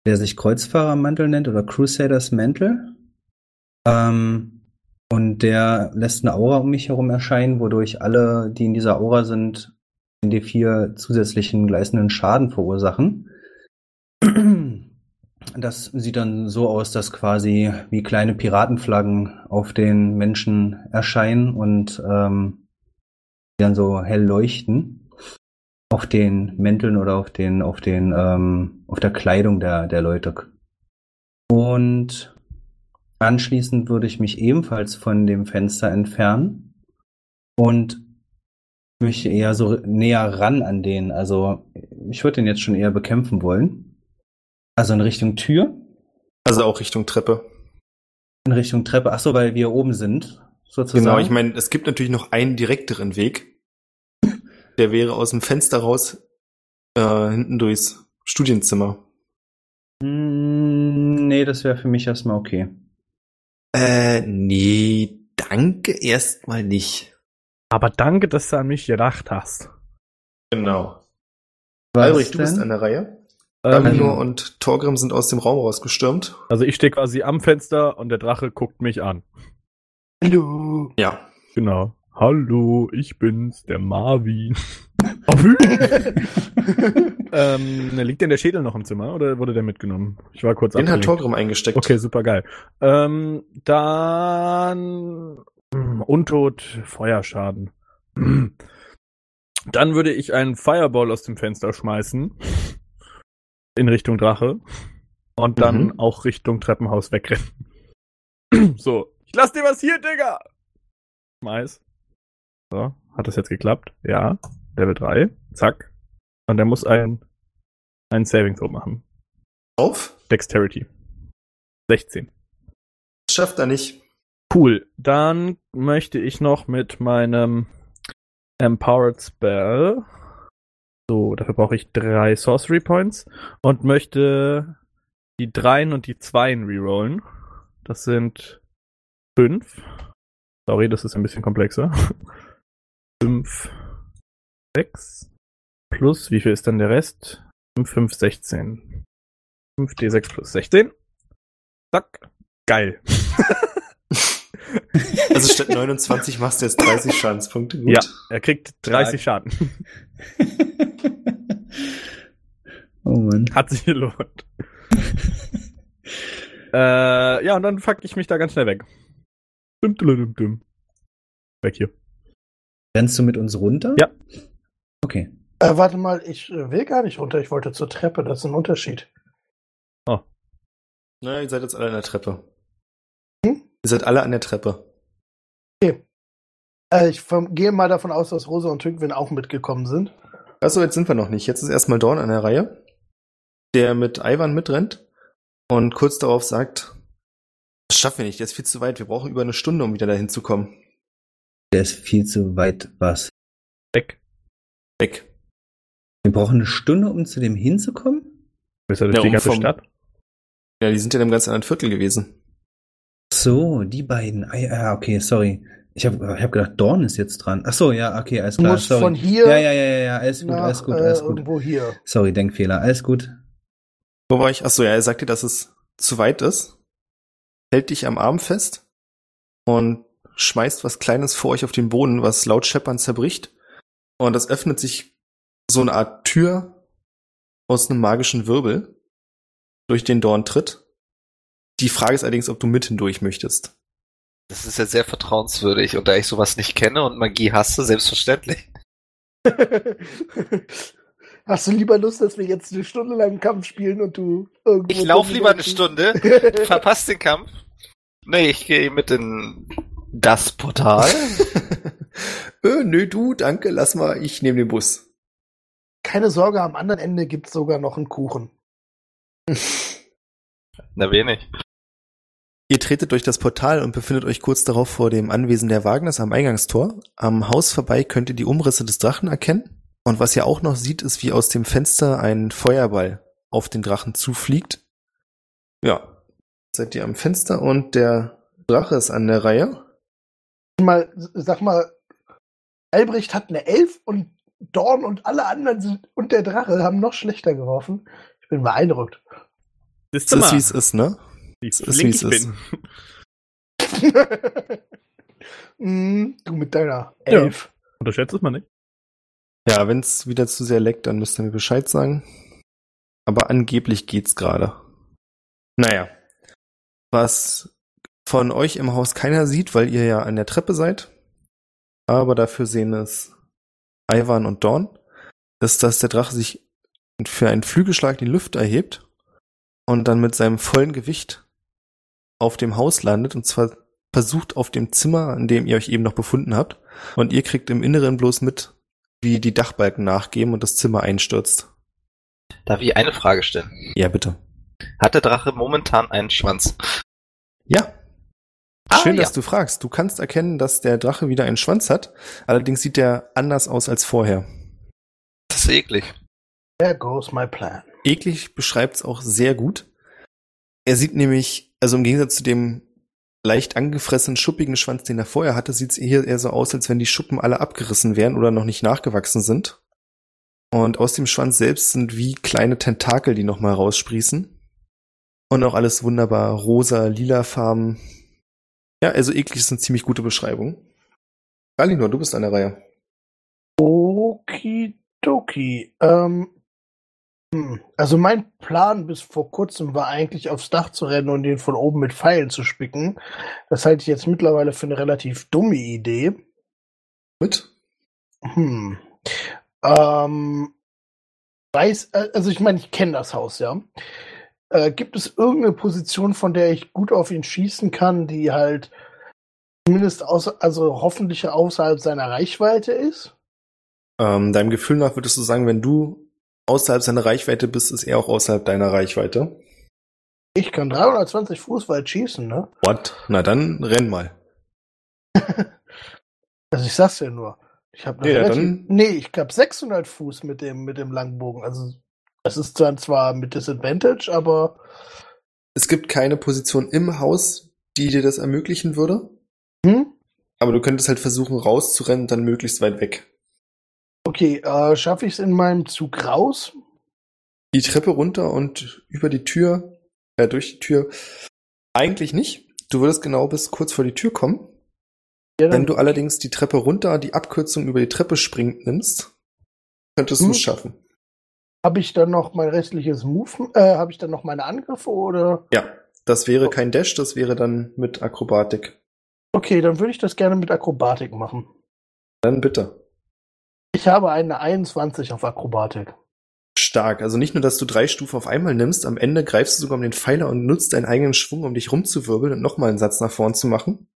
der sich Kreuzfahrermantel nennt oder Crusaders Mantel. Ähm, und der lässt eine Aura um mich herum erscheinen, wodurch alle, die in dieser Aura sind, in die vier zusätzlichen gleißenden Schaden verursachen. Das sieht dann so aus, dass quasi wie kleine Piratenflaggen auf den Menschen erscheinen und ähm, dann so hell leuchten auf den Mänteln oder auf den auf den ähm, auf der Kleidung der der Leute. Und Anschließend würde ich mich ebenfalls von dem Fenster entfernen und möchte eher so näher ran an den. Also ich würde den jetzt schon eher bekämpfen wollen. Also in Richtung Tür. Also auch Richtung Treppe. In Richtung Treppe. Ach so, weil wir oben sind, sozusagen. Genau, ich meine, es gibt natürlich noch einen direkteren Weg. Der wäre aus dem Fenster raus äh, hinten durchs Studienzimmer. Hm, nee, das wäre für mich erstmal okay. Äh, nee, danke erstmal nicht. Aber danke, dass du an mich gedacht hast. Genau. Was Albrecht, du bist an der Reihe. Ähm, Daminor und Torgrim sind aus dem Raum rausgestürmt. also ich stehe quasi am Fenster und der Drache guckt mich an. Hallo. Ja. Genau. Hallo, ich bin's, der Marvin. *laughs* Ähm, liegt denn der Schädel noch im Zimmer oder wurde der mitgenommen? Ich war kurz Den hat. Torgrim eingesteckt. Okay, super geil. Ähm, dann hm, Untot, Feuerschaden. Hm. *clears throat* Dann würde ich einen Fireball aus dem Fenster schmeißen. In Richtung Drache. Und dann Mhm. auch Richtung Treppenhaus wegrennen. *clears throat* so. Ich lass dir was hier, Digga! Schmeiß. So. Hat das jetzt geklappt? Ja. Level 3. Zack. Und er muss ein, einen Saving Throw machen. Auf. Dexterity. 16. Das schafft er nicht. Cool. Dann möchte ich noch mit meinem Empowered Spell. So, dafür brauche ich drei Sorcery Points und möchte die Dreien und die Zweien rerollen. Das sind fünf. Sorry, das ist ein bisschen komplexer. Fünf, sechs. Plus, wie viel ist dann der Rest? 5, 5, 16. 5d6 plus 16. Zack. Geil. *laughs* Also statt 29 machst du jetzt 30 Schadenspunkte. Gut. Ja, er kriegt 30 Schaden. *laughs* oh Mann. Hat sich gelohnt. äh, ja, und dann fuck ich mich da ganz schnell weg. Dum, dum, dum, dum. Weg hier. Rennst du mit uns runter? Ja. Okay. Äh, warte mal, ich äh, will gar nicht runter, ich wollte zur Treppe, das ist ein Unterschied. Na, ihr seid jetzt alle an der Treppe. Hm? Ihr seid alle an der Treppe. Äh, ich vom, gehe mal davon aus, dass Rosa und Tückwin auch mitgekommen sind. Achso, jetzt sind wir noch nicht. Jetzt ist erstmal Dorn an der Reihe, der mit Ivan mitrennt und kurz darauf sagt, das schaffen wir nicht, der ist viel zu weit. Wir brauchen über eine Stunde, um wieder dahin zu kommen. Der ist viel zu weit. Was? Weg. Weg. Wir brauchen eine Stunde, um zu dem hinzukommen? Bist du durch Ja, die um ganze vom- Stadt? Ja, die sind ja in einem ganz anderen Viertel gewesen. So, die beiden. Ah, ja, okay, sorry. Ich habe ich hab gedacht, Dorn ist jetzt dran. Ach so, ja, okay, alles Du klar. musst sorry. von hier Ja, ja, ja, ja, ja, alles gut, nach alles gut, äh, alles gut. irgendwo hier. Sorry, Denkfehler, alles gut. Wo war ich? Achso, ja, er sagte, dass es zu weit ist. Hält dich am Arm fest und schmeißt was Kleines vor euch auf den Boden, was laut scheppern zerbricht. Und es öffnet sich so eine Art Tür aus einem magischen Wirbel, durch den Dorn tritt. Die Frage ist allerdings, ob du mit hindurch möchtest. Das ist ja sehr vertrauenswürdig und da ich sowas nicht kenne und Magie hasse, selbstverständlich. *laughs* Hast du lieber Lust, dass wir jetzt eine Stunde lang einen Kampf spielen und du irgendwo. Ich laufe lieber eine Stunde. Stunde, *laughs* verpasst den Kampf. Nee, ich gehe mit in das Portal. *laughs* äh, nö, du, danke, lass mal, ich nehme den Bus. Keine Sorge, am anderen Ende gibt's sogar noch einen Kuchen. Na wenig. Ihr tretet durch das Portal und befindet euch kurz darauf vor dem Anwesen der Wagners am Eingangstor. Am Haus vorbei könnt ihr die Umrisse des Drachen erkennen. Und was ihr auch noch seht, ist, wie aus dem Fenster ein Feuerball auf den Drachen zufliegt. Ja, seid ihr am Fenster und der Drache ist an der Reihe. Mal, sag mal, Albrecht hat eine Elf und Dorn und alle anderen sind, und der Drache haben noch schlechter geworfen. Ich bin beeindruckt. Das ist, wie es ist, ne? wie es ist, flink wie es ist. bin. Mm, du mit deiner Ja. Elf. Unterschätzt es mal nicht. Ja, wenn es wieder zu sehr leckt, dann müsst ihr mir Bescheid sagen. Aber angeblich geht's gerade. Naja. Was von euch im Haus keiner sieht, weil ihr ja an der Treppe seid, aber dafür sehen es Ivan und Dorn, ist, dass der Drache sich für einen Flügelschlag in die Luft erhebt und dann mit seinem vollen Gewicht auf dem Haus landet und zwar versucht auf dem Zimmer, an dem ihr euch eben noch befunden habt. Und ihr kriegt im Inneren bloß mit, wie die Dachbalken nachgeben und das Zimmer einstürzt. Darf ich eine Frage stellen? Ja, bitte. Hat der Drache momentan einen Schwanz? Ja. Ah, Schön, ja. dass du fragst. Du kannst erkennen, dass der Drache wieder einen Schwanz hat. Allerdings sieht er anders aus als vorher. Das ist eklig. There goes my plan. Eklig beschreibt's auch sehr gut. Er sieht nämlich, also im Gegensatz zu dem leicht angefressenen, schuppigen Schwanz, den er vorher hatte, sieht's hier eher so aus, als wenn die Schuppen alle abgerissen wären oder noch nicht nachgewachsen sind. Und aus dem Schwanz selbst sind wie kleine Tentakel, die nochmal raussprießen. Und auch alles wunderbar rosa, lila Farben. Ja, also eklig ist eine ziemlich gute Beschreibung. Galinor, du bist an der Reihe. Okidoki. Ähm, hm, also mein Plan bis vor kurzem war eigentlich aufs Dach zu rennen und ihn von oben mit Pfeilen zu spicken. Das halte ich jetzt mittlerweile für eine relativ dumme Idee. Mit? Hm. Ähm, weiß, äh, also ich meine, ich kenne das Haus, ja. Äh, gibt es irgendeine Position, von der ich gut auf ihn schießen kann, die halt zumindest außer, also hoffentlich außerhalb seiner Reichweite ist? Ähm, deinem Gefühl nach würdest du sagen, wenn du außerhalb seiner Reichweite bist, ist er auch außerhalb deiner Reichweite. Ich kann 320 Fuß weit schießen, ne? What? Na dann renn mal. *laughs* Also ich sag's ja nur. Ich habe Ja, relativ, dann- nee, ich hab 600 Fuß mit dem mit dem Langbogen. Also das ist dann zwar mit Disadvantage, aber Es gibt keine Position im Haus, die dir das ermöglichen würde. hm? Aber du könntest halt versuchen, rauszurennen und dann möglichst weit weg. okay, äh, schaffe ich es in meinem Zug raus? Die Treppe runter und über die Tür, äh, durch die Tür. Eigentlich nicht. Du würdest genau bis kurz vor die Tür kommen. Ja, Wenn du allerdings die Treppe runter, die Abkürzung über die Treppe springt nimmst, könntest du Hm. es schaffen. Habe ich dann noch mein restliches Move, äh, habe ich dann noch meine Angriffe oder? Ja, das wäre kein Dash, das wäre dann mit Akrobatik. Okay, dann würde ich das gerne mit Akrobatik machen. Dann bitte. Ich habe eine 21 auf Akrobatik. Stark. Also nicht nur, dass du drei Stufen auf einmal nimmst, am Ende greifst du sogar um den Pfeiler und nutzt deinen eigenen Schwung, um dich rumzuwirbeln und nochmal einen Satz nach vorn zu machen.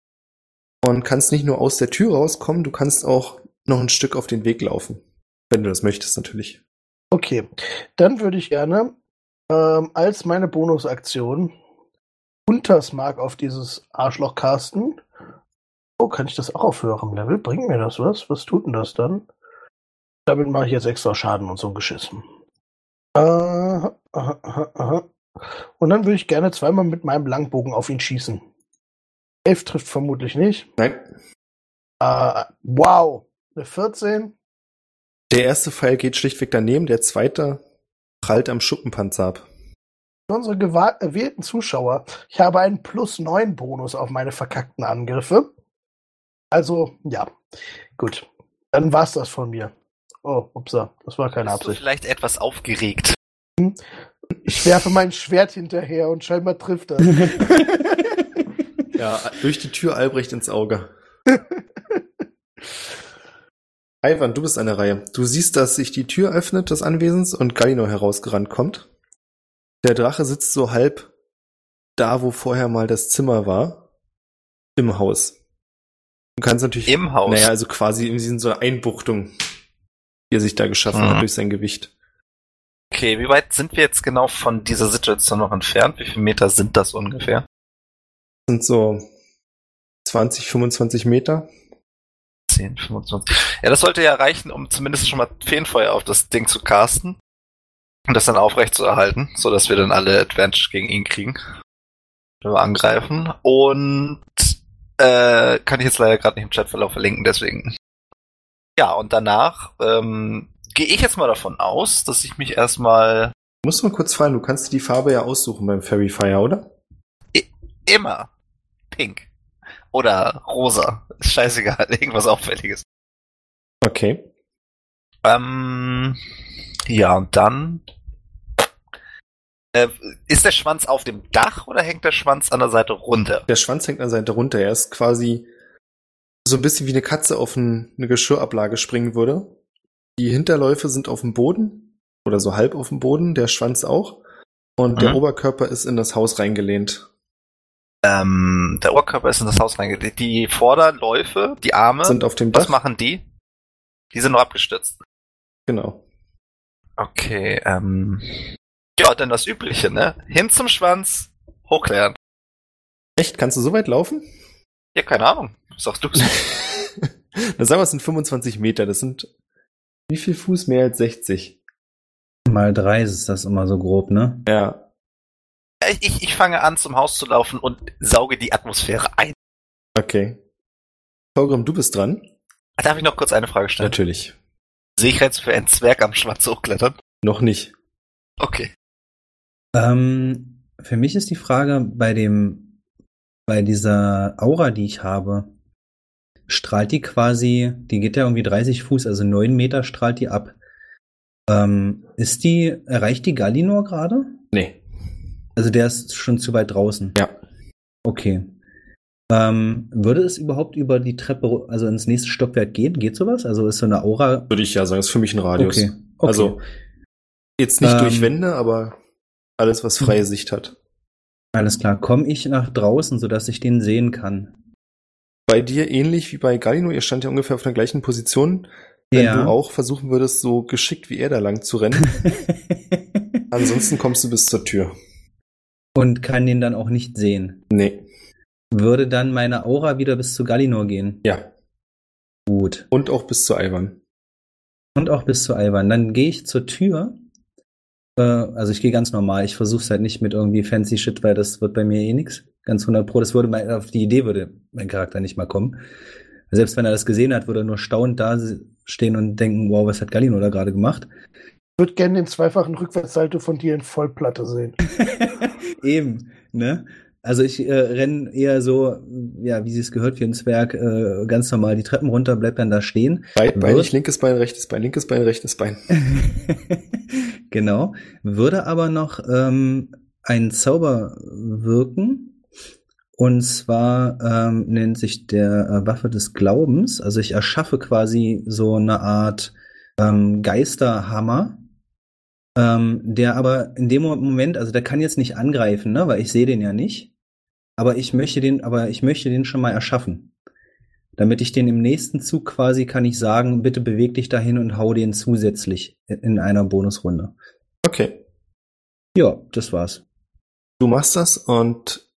Und kannst nicht nur aus der Tür rauskommen, du kannst auch noch ein Stück auf den Weg laufen. Wenn du das möchtest, natürlich. Okay, dann würde ich gerne ähm, als meine Bonusaktion Untersmark auf dieses Arschloch casten. Oh, kann ich das auch auf höherem Level? Bringt mir das was? Was tut denn das dann? Damit mache ich jetzt extra Schaden und so ein Geschiss. Äh, aha, aha, aha. Und dann würde ich gerne zweimal mit meinem Langbogen auf ihn schießen. Elf trifft vermutlich nicht. Nein. Äh, wow, eine 14. Der erste Pfeil geht schlichtweg daneben, der zweite prallt am Schuppenpanzer ab. Für unsere gewa- erwählten Zuschauer, ich habe einen plus 9 Bonus auf meine verkackten Angriffe. Also, ja, gut. Dann war's das von mir. Oh, upsa, das war keine Bist du Absicht. vielleicht etwas aufgeregt? Ich werfe mein Schwert hinterher und scheinbar trifft er. *laughs* Ja, durch die Tür Albrecht ins Auge. *laughs* Ivan, du bist an der Reihe. Du siehst, dass sich die Tür öffnet des Anwesens und Galino herausgerannt kommt. Der Drache sitzt so halb da, wo vorher mal das Zimmer war, im Haus. Du kannst natürlich, Im Haus. naja, also quasi in so einer Einbuchtung, die er sich da geschaffen Mhm. hat durch sein Gewicht. Okay, wie weit sind wir jetzt genau von dieser Situation noch entfernt? Wie viele Meter sind das ungefähr? Das sind so 20, 25 Meter. 10, 25. Ja, das sollte ja reichen, um zumindest schon mal Feenfeuer auf das Ding zu casten. Und das dann aufrecht zu erhalten, so dass wir dann alle Advantage gegen ihn kriegen. Wenn wir angreifen. Und äh, kann ich jetzt leider gerade nicht im Chatverlauf verlinken, deswegen. Ja, und danach ähm, gehe ich jetzt mal davon aus, dass ich mich erstmal Du musst mal kurz fragen, du kannst dir die Farbe ja aussuchen beim Fairy Fire, oder? immer pink oder rosa, scheißegal, *laughs* irgendwas Auffälliges. Okay. Ähm, ja, und dann. Äh, ist der Schwanz auf dem Dach oder hängt der Schwanz an der Seite runter? Der Schwanz hängt an der Seite runter. Er ist quasi so ein bisschen wie eine Katze auf ein, eine Geschirrablage springen würde. Die Hinterläufe sind auf dem Boden oder so halb auf dem Boden, der Schwanz auch. Und der Mhm. Oberkörper ist in das Haus reingelehnt. Ähm, der Ohrkörper ist in das Haus reingegangen. Die Vorderläufe, die Arme, Sind auf dem was Dach. machen die? Die sind nur abgestürzt. Genau. Okay, ähm. Ja, dann das Übliche, ne? Hin zum Schwanz, hochklären. Echt? Kannst du so weit laufen? Ja, keine Ahnung. Sagst du *laughs* Na sagen wir, es sind 25 Meter. Das sind wie viel Fuß mehr als 60? Mal drei ist das immer so grob, ne? Ja. Ich, ich fange an, zum Haus zu laufen und sauge die Atmosphäre ein. Okay. Torgrim, du bist dran. Darf ich noch kurz eine Frage stellen? Natürlich. Sehe ich jetzt für einen Zwerg am Schwanz hochklettern? Noch nicht. Okay. Ähm, für mich ist die Frage bei dem, bei dieser Aura, die ich habe, strahlt die quasi, die geht ja irgendwie 30 Fuß, also 9 Meter strahlt die ab. Ähm, ist die, erreicht die Gallinor gerade? Nee. Also der ist schon zu weit draußen. Ja. Okay. Ähm, würde es überhaupt über die Treppe, also ins nächste Stockwerk gehen? Geht sowas? Also ist so eine Aura. Würde ich ja sagen, ist für mich ein Radius. Okay. okay. Also jetzt nicht Ähm, durch Wände, aber alles, was freie Sicht hat. Alles klar. Komme ich nach draußen, sodass ich den sehen kann? Bei dir ähnlich wie bei Galino, ihr stand ja ungefähr auf der gleichen Position. Wenn Ja. du auch versuchen würdest, so geschickt wie er da lang zu rennen, *laughs* ansonsten kommst du bis zur Tür. Und kann den dann auch nicht sehen. Nee. Würde dann meine Aura wieder bis zu Gallinor gehen? Ja. Gut. Und auch bis zu Ivan. Und auch bis zu Alban. Dann gehe ich zur Tür. Äh, also ich gehe ganz normal. Ich versuche es halt nicht mit irgendwie fancy Shit, weil das wird bei mir eh nix. Ganz 100 Pro. Das würde mein, auf die Idee würde mein Charakter nicht mal kommen. Selbst wenn er das gesehen hat, würde er nur staunend da stehen und denken, wow, was hat Gallinor da gerade gemacht? Ich würde gerne den zweifachen Rückwärtssalto von dir in Vollplatte sehen. *laughs* Eben, ne? Also ich äh, renn eher so, ja, wie sie es gehört, wie ein Zwerg, äh, ganz normal die Treppen runter, bleib dann da stehen. Beidbeinig, linkes Bein, rechtes Bein, linkes Bein, rechtes Bein. *laughs* genau. Würde aber noch ähm, einen Zauber wirken. Und zwar ähm, nennt sich der äh, Waffe des Glaubens. Also ich erschaffe quasi so eine Art ähm, Geisterhammer. Ähm, der aber in dem Moment, also der kann jetzt nicht angreifen, ne, weil ich sehe den ja nicht. Aber ich möchte den, aber ich möchte den schon mal erschaffen. Damit ich den im nächsten Zug quasi kann ich sagen, bitte beweg dich dahin und hau den zusätzlich in einer Bonusrunde. Okay. Ja, das war's. Du machst das und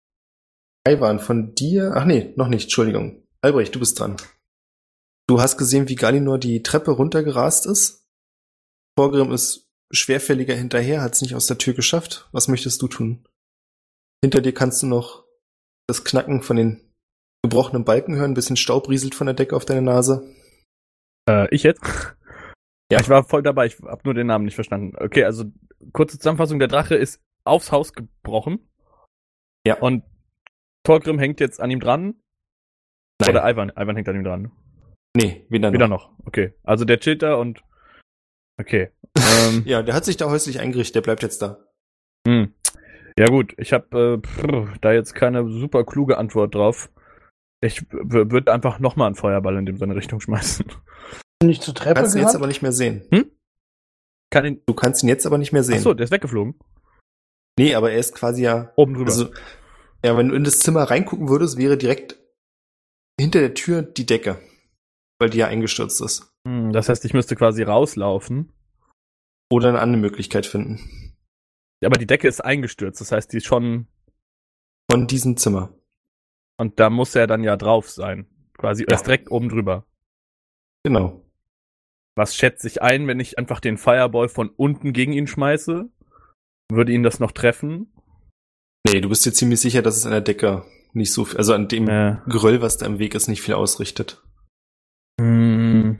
Ivan, von dir. Ach nee, noch nicht, Entschuldigung. Albrecht, du bist dran. Du hast gesehen, wie Galinor die Treppe runtergerast ist. Vorgrim ist schwerfälliger hinterher, hat es nicht aus der Tür geschafft. Was möchtest du tun? Hinter dir kannst du noch das Knacken von den gebrochenen Balken hören, ein bisschen Staub rieselt von der Decke auf deine Nase. Äh, ich jetzt? Ja. Ich war voll dabei, ich habe nur den Namen nicht verstanden. Okay, also kurze Zusammenfassung, der Drache ist aufs Haus gebrochen. Ja. Und Torgrim hängt jetzt an ihm dran. Nein. Oder Ivan, Ivan hängt an ihm dran. Nee, wieder, Wieder noch. noch. Okay. Also der chillt da und. Okay. Ähm, Ja, der hat sich da häuslich eingerichtet, der bleibt jetzt da. hm. Ja gut, ich habe äh, da jetzt keine super kluge Antwort drauf. Ich würde einfach nochmal einen Feuerball in dem seine Richtung schmeißen. Nicht zur Treppe Kannst ihn jetzt aber nicht mehr sehen. Kann ihn. Du kannst ihn jetzt aber nicht mehr sehen. Achso, der ist weggeflogen. Nee, aber er ist quasi ja Oben drüber. Also, ja, wenn du in das Zimmer reingucken würdest, wäre direkt hinter der Tür die Decke. Weil die ja eingestürzt ist. Hm, das heißt, ich müsste quasi rauslaufen. Oder eine andere Möglichkeit finden. Aber die Decke ist eingestürzt. Das heißt, die ist schon. Von diesem Zimmer. Und da muss er dann ja drauf sein. Quasi Ja. erst direkt oben drüber. Genau. Was schätze ich ein, wenn ich einfach den Fireball von unten gegen ihn schmeiße? Würde ihn das noch treffen? Nee, du bist dir ziemlich sicher, dass es an der Decke nicht so viel, also an dem Äh, Geröll, was da im Weg ist, nicht viel ausrichtet. hm.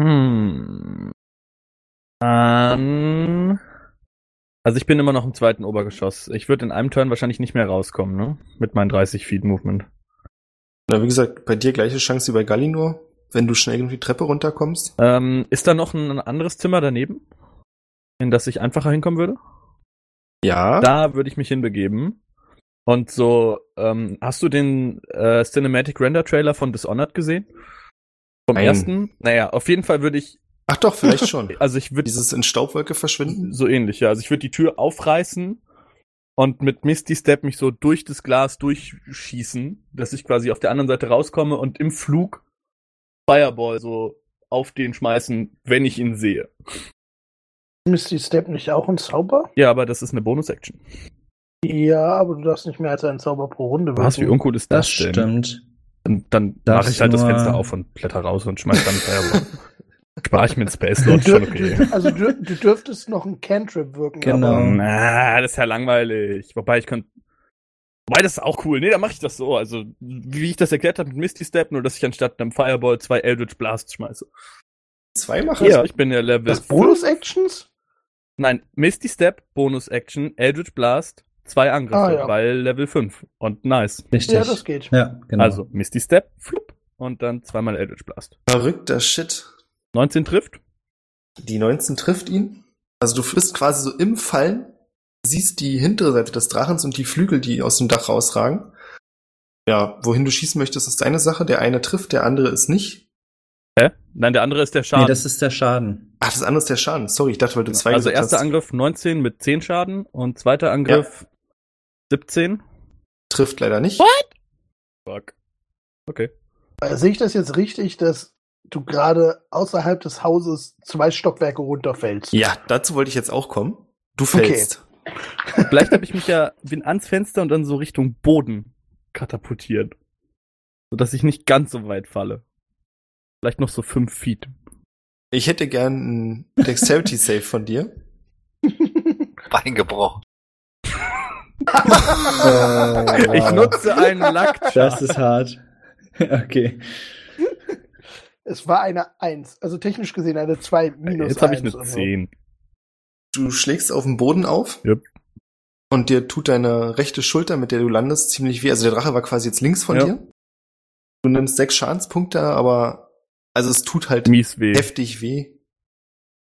Hm. Ähm. Also ich bin immer noch im zweiten Obergeschoss. Ich würde in einem Turn wahrscheinlich nicht mehr rauskommen, ne? Mit meinem 30 Feet Movement. Na, wie gesagt, bei dir gleiche Chance wie bei Gallinor, wenn du schnell genug die Treppe runterkommst. Ähm, ist da noch ein anderes Zimmer daneben? In das ich einfacher hinkommen würde? Ja. Da würde ich mich hinbegeben. Und so, ähm, hast du den äh, Cinematic Render Trailer von Dishonored gesehen? Vom Nein. ersten? Naja, auf jeden Fall würde ich, Ach doch, vielleicht schon. *laughs* also ich würde Dieses in Staubwolke verschwinden. so ähnlich, ja. Also ich würde die Tür aufreißen und mit Misty Step mich so durch das Glas durchschießen, dass ich quasi auf der anderen Seite rauskomme und im Flug Fireball so auf den schmeißen, wenn ich ihn sehe. Misty Step nicht auch ein Zauber? Ja, aber das ist eine Bonus-Action. Ja, aber du darfst nicht mehr als einen Zauber pro Runde Was, wie uncool ist das, Das denn? stimmt. Und dann mache ich halt das Fenster auf und blätter raus und schmeiß dann Fireball. *laughs* Spare ich mir einen Space Lord schon okay. du, also du, du dürftest noch ein Cantrip wirken. Genau. Aber Na, das ist ja langweilig. Wobei ich könnte. Wobei, das ist auch cool. Nee, dann mache ich das so. Also, wie ich das erklärt habe mit Misty Step, nur dass ich anstatt einem Fireball zwei Eldritch Blasts schmeiße. Zwei machen? Ja, ich bin ja Level. das Bonus-Actions? Nein, Misty Step, Bonus Action, Eldritch Blast, zwei Angriffe, Ah, ja. weil Level 5. Und nice. Richtig. Ja, das geht. Ja, genau. Also, Misty Step, flup, und dann zweimal Eldritch Blast. Verrückter Shit. 19 trifft. Die 19 trifft ihn. Also du bist quasi so im Fallen, siehst die hintere Seite des Drachens und die Flügel, die aus dem Dach rausragen. Ja, wohin du schießen möchtest, ist deine Sache. Der eine trifft, der andere ist nicht. Hä? Nein, der andere ist der Schaden. nee, das ist der Schaden. Ach, das andere ist der Schaden. Sorry, ich dachte, weil du zwei also erster hast. Angriff 19 mit 10 Schaden und zweiter Angriff 17. Trifft leider nicht. Fuck. Okay. Sehe ich das jetzt richtig, dass du gerade außerhalb des Hauses zwei Stockwerke runterfällst? Ja, dazu wollte ich jetzt auch kommen. Du Okay. fällst. *laughs* Vielleicht habe ich mich ja bin ans Fenster und dann so Richtung Boden katapultiert. Sodass ich nicht ganz so weit falle. Vielleicht noch so 5 Feet. Ich hätte gern einen Dexterity *laughs* Save von dir. Bein gebrochen. *laughs* Ich nutze einen Lack. Das ist hart. Okay. Es war eine 1, also technisch gesehen eine 2 minus Jetzt habe ich 1 eine also. 10. Du schlägst auf den Boden auf. Yep. Und dir tut deine rechte Schulter, mit der du landest, ziemlich weh. Also der Drache war quasi jetzt links von Ja. dir. Du nimmst sechs Schadenspunkte, aber also es tut halt Mies weh. heftig weh.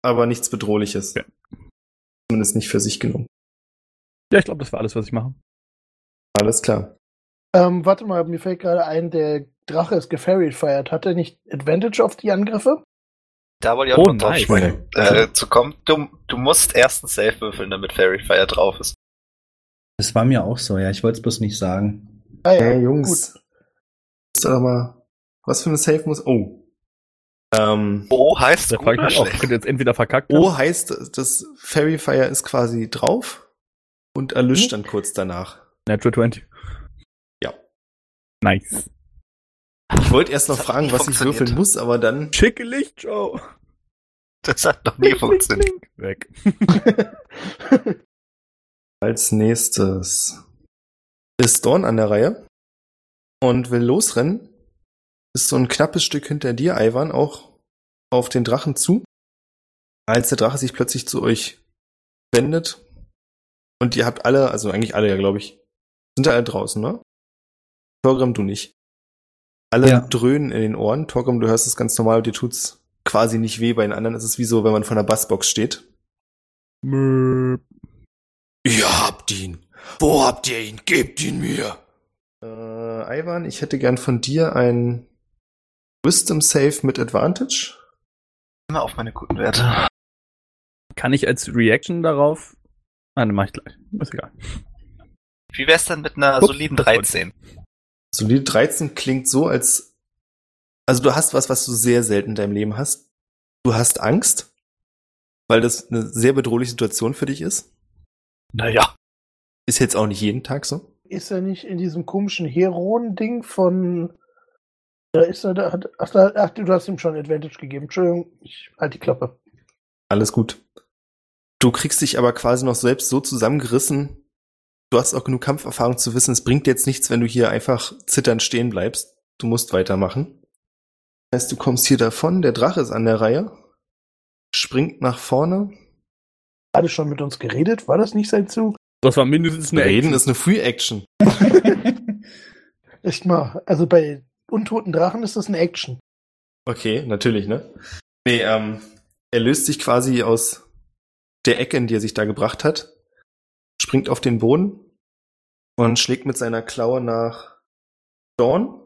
Aber nichts Bedrohliches. Ja. Zumindest nicht für sich genommen. Ja, ich glaube, das war alles, was ich mache. Alles klar. Ähm, warte mal, mir fällt gerade ein, der Drache ist gefairy-fired. Hat er nicht Advantage auf die Angriffe? Da wollte ich auch Oh, noch drauf nice. sprechen, äh, zu kommen. Du, du musst erst einen Safe würfeln, damit Fairy Fire drauf ist. Das war mir auch so, ja. Ich wollte es bloß nicht sagen. Ah, ja, Hey, Jungs. Ihr doch mal. Was für eine Save muss. Oh. Ähm, O heißt Da gut frage ich mich auch. Könnt ihr jetzt entweder verkackt O haben? heißt, das Fairy Fire ist quasi drauf und erlischt dann kurz danach. Natural 20. Nice. Ich wollte erst noch fragen, was ich würfeln muss, aber dann. Schicke Licht, Joe. Das hat noch nie funktioniert. Weg. *laughs* Als nächstes ist Dawn an der Reihe und will losrennen. Ist so ein knappes Stück hinter dir, Ivan, auch auf den Drachen zu. Als der Drache sich plötzlich zu euch wendet und ihr habt alle, also eigentlich alle ja, glaube ich, sind alle draußen, ne? Torgrim, du nicht. Alle Ja. dröhnen in den Ohren. Torgrim, du hörst es ganz normal, dir tut's quasi nicht weh. Bei den anderen ist es wie so, wenn man vor einer Bassbox steht. Möp. Ihr habt ihn. Wo habt ihr ihn? Gebt ihn mir. Äh, Ivan, ich hätte gern von dir ein Wisdom Save mit Advantage. Immer auf meine guten Werte. Kann ich als Reaction darauf. Nein, dann mach ich gleich. Ist egal. Wie wär's denn mit einer Ups, soliden das wollte 13? Solide 13 klingt so, als. Also du hast was, was du sehr selten in deinem Leben hast. Du hast Angst, weil das eine sehr bedrohliche Situation für dich ist. Naja. Ist jetzt auch nicht jeden Tag so. Ist er nicht in diesem komischen Heron-Ding von. Da ist er, da hat, ach, da, ach, du hast ihm schon Advantage gegeben. Entschuldigung, ich halt die Klappe. Alles gut. Du kriegst dich aber quasi noch selbst so zusammengerissen. Du hast auch genug Kampferfahrung zu wissen, es bringt jetzt nichts, wenn du hier einfach zitternd stehen bleibst. Du musst weitermachen. Das heißt, du kommst hier davon, der Drache ist an der Reihe, springt nach vorne. Gerade schon mit uns geredet, war das nicht sein Zug? Das war mindestens eine Reden Action. ist eine Free Action. *laughs* Echt mal, also bei untoten Drachen ist das eine Action. Okay, natürlich, ne? Nee, ähm, er löst sich quasi aus der Ecke, in die er sich da gebracht hat, springt auf den Boden und schlägt mit seiner Klaue nach Dawn.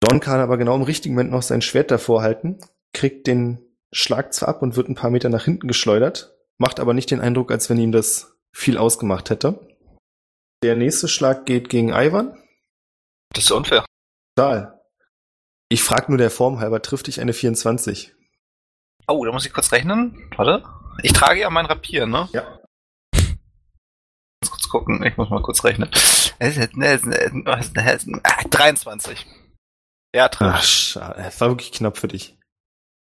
Dawn kann aber genau im richtigen Moment noch sein Schwert davor halten, kriegt den Schlag zwar ab und wird ein paar Meter nach hinten geschleudert, macht aber nicht den Eindruck, als wenn ihm das viel ausgemacht hätte. Der nächste Schlag geht gegen Ivan. Das ist unfair. Total. Ich frag nur der Form halber, trifft dich eine 24? Oh, da muss ich kurz rechnen. Warte. Ich trage ja mein Rapier, ne? Ja. Gucken, ich muss mal kurz rechnen. 23. Ja, Ach, trifft. schade. Das war wirklich knapp für dich.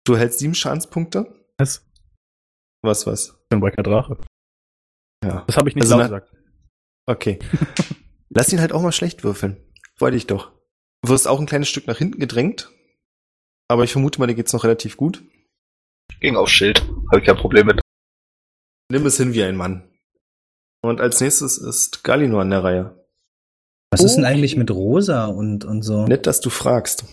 Du hältst sieben Schadenspunkte. Was? Was, was? Ein wacker Drache. Ja. Das habe ich nicht Also gesagt. Okay. *laughs* Lass ihn halt auch mal schlecht würfeln. Wollte ich doch. Du wirst auch ein kleines Stück nach hinten gedrängt. Aber ich vermute mal, dir geht's noch relativ gut. Ging auf Schild. Habe ich kein Problem mit. Nimm es hin wie ein Mann. Und als nächstes ist Galino an der Reihe. Was ist denn Okay. eigentlich mit Rosa und, und so? Nett, dass du fragst.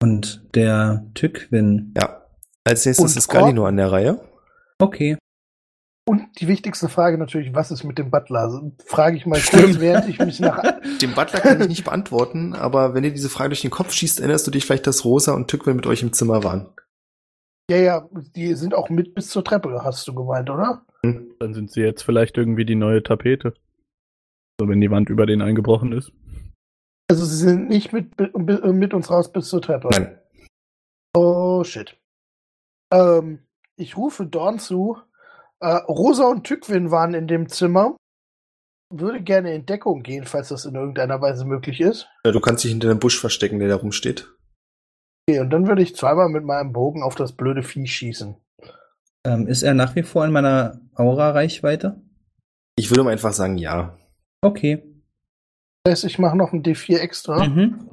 Und der Tückwin. Ja. Als nächstes Und ist? Galino an der Reihe. Okay. Und die wichtigste Frage natürlich, was ist mit dem Butler? Also, Frage ich mal kurz, während ich mich nach. *laughs* Den Butler kann ich nicht beantworten, aber wenn dir diese Frage durch den Kopf schießt, erinnerst du dich vielleicht, dass Rosa und Tückwin mit euch im Zimmer waren. Ja, ja, die sind auch mit bis zur Treppe, hast du gemeint, oder? Dann sind sie jetzt vielleicht irgendwie die neue Tapete. So, wenn die Wand über den eingebrochen ist. Also sie sind nicht mit, mit, mit uns raus bis zur Treppe. Nein. Oh shit. Ähm, ich rufe Dorn zu. Äh, Rosa und Tückwin waren in dem Zimmer. Würde gerne in Deckung gehen, falls das in irgendeiner Weise möglich ist. Ja, du kannst dich hinter dem Busch verstecken, der da rumsteht. Okay, und dann würde ich zweimal mit meinem Bogen auf das blöde Vieh schießen. Ähm, ist er nach wie vor in meiner Aura-Reichweite? Ich würde mal einfach sagen, ja. Okay. Das heißt, ich mache noch ein D4 extra. Mhm.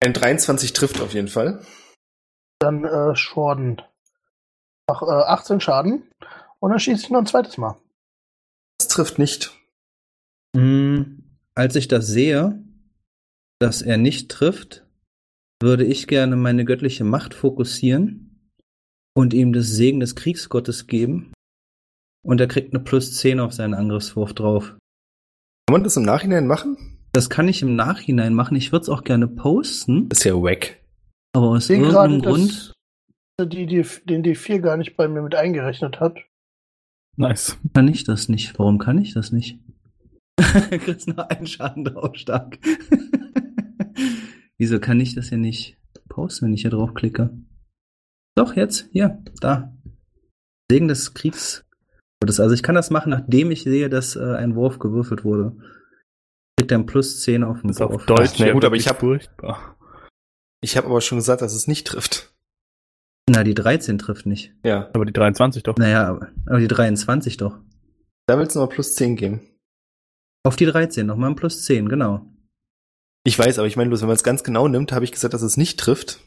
Ein 23 trifft auf jeden Fall. Dann äh, Schorden. Ach, äh, 18 Schaden. Und dann schieße ich noch ein zweites Mal. Das trifft nicht. Mm, Als ich das sehe, dass er nicht trifft, würde ich gerne meine göttliche Macht fokussieren und ihm das Segen des Kriegsgottes geben. Und er kriegt eine plus 10 auf seinen Angriffswurf drauf. Kann man das im Nachhinein machen? Das kann ich im Nachhinein machen. Ich würde es auch gerne posten, ist ja wack. aber aus gerade, irgendeinem Grund dass die, die den D4 gar nicht bei mir mit eingerechnet hat. Nice. kann ich das nicht. Warum kann ich das nicht? *laughs* Kriegst noch einen Schaden drauf, stark. *laughs* Wieso kann ich das hier nicht posten, wenn ich hier drauf klicke? Doch, jetzt, hier, da. Segen des Kriegs. Also ich kann das machen, nachdem ich sehe, dass äh, ein Wurf gewürfelt wurde. Kriegt er ein plus 10 auf den Das ist auf Wurf. Deutsch. na ja gut, aber ich hab- furchtbar. Ich habe aber schon gesagt, dass es nicht trifft. Na, die 13 trifft nicht. Ja. Aber die 23 doch. Naja, aber, aber die 23 doch. Da willst du noch plus 10 geben. Auf die 13 nochmal ein plus 10, genau. Ich weiß, aber ich meine, bloß wenn man es ganz genau nimmt, habe ich gesagt, dass es nicht trifft.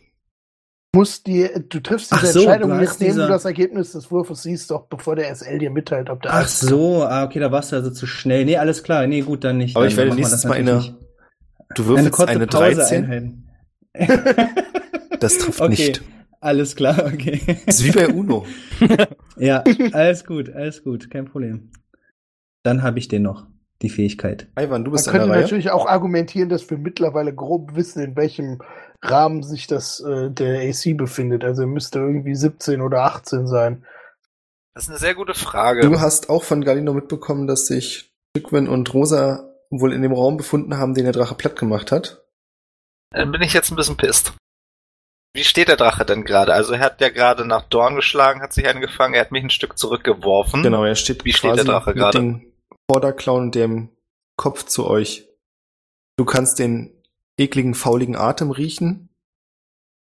Muss die, du triffst diese so, Entscheidung, nachdem dieser- du das Ergebnis des Wurfes siehst, doch bevor der SL dir mitteilt, ob der Ach so, ah, okay, da warst du also zu schnell. Nee, alles klar. Nee, gut, dann nicht. Aber dann ich werde nächstes Mal eine- nicht. Du eine würfelst kurze eine, Pause 13. einhalten. *laughs* *laughs* Das trifft okay, nicht. alles klar, okay. Das ist wie bei Uno. *laughs* ja, alles gut, alles gut, kein Problem. Dann habe ich den noch, die Fähigkeit. Ivan, du Man bist an der könnte Reihe. natürlich auch argumentieren, dass wir mittlerweile grob wissen, in welchem Rahmen sich das äh, der AC befindet. Also er müsste irgendwie 17 oder 18 sein. Das ist eine sehr gute Frage. Du hast auch von Galino mitbekommen, dass sich Tückwin und Rosa wohl in dem Raum befunden haben, den der Drache platt gemacht hat. Dann bin ich jetzt ein bisschen pisst. Wie steht der Drache denn gerade? Also er hat ja gerade nach Dorn geschlagen, hat sich einen gefangen, er hat mich ein Stück zurückgeworfen. Genau, er steht Wie steht der Drache mit gerade? den Vorderklauen und dem Kopf zu euch. Du kannst den ekligen, fauligen Atem riechen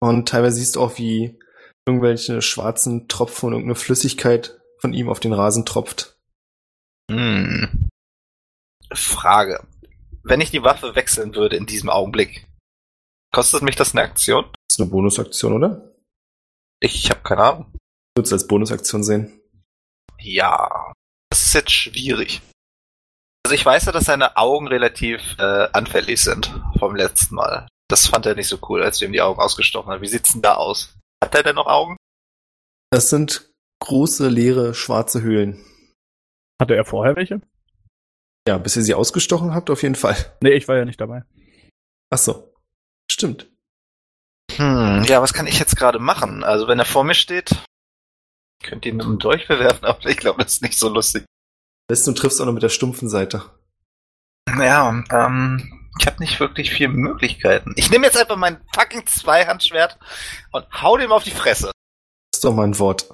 und teilweise siehst du auch, wie irgendwelche schwarzen Tropfen und irgendeine Flüssigkeit von ihm auf den Rasen tropft. Hm. Frage. Wenn ich die Waffe wechseln würde in diesem Augenblick, kostet mich das eine Aktion? Das ist eine Bonusaktion, oder? Ich habe keine Ahnung. Du würdest als Bonusaktion sehen. Ja, das ist jetzt schwierig. Also ich weiß ja, dass seine Augen relativ äh, anfällig sind vom letzten Mal. Das fand er nicht so cool, als du ihm die Augen ausgestochen hast. Wie sieht's denn da aus? Hat er denn noch Augen? Das sind große, leere, schwarze Höhlen. Hatte er vorher welche? Ja, bis ihr sie ausgestochen habt, auf jeden Fall. Nee, ich war ja nicht dabei. Ach so. Stimmt. Hm, ja, was kann ich jetzt gerade machen? Also wenn er vor mir steht, könnt ihr ihn mit einem Dolch bewerfen, aber ich glaube, das ist nicht so lustig. Besten du triffst auch noch mit der stumpfen Seite. Ja, ähm, ich habe nicht wirklich viele Möglichkeiten. Ich nehme jetzt einfach mein fucking Zweihandschwert und hau dem auf die Fresse. Das ist doch mal ein Wort.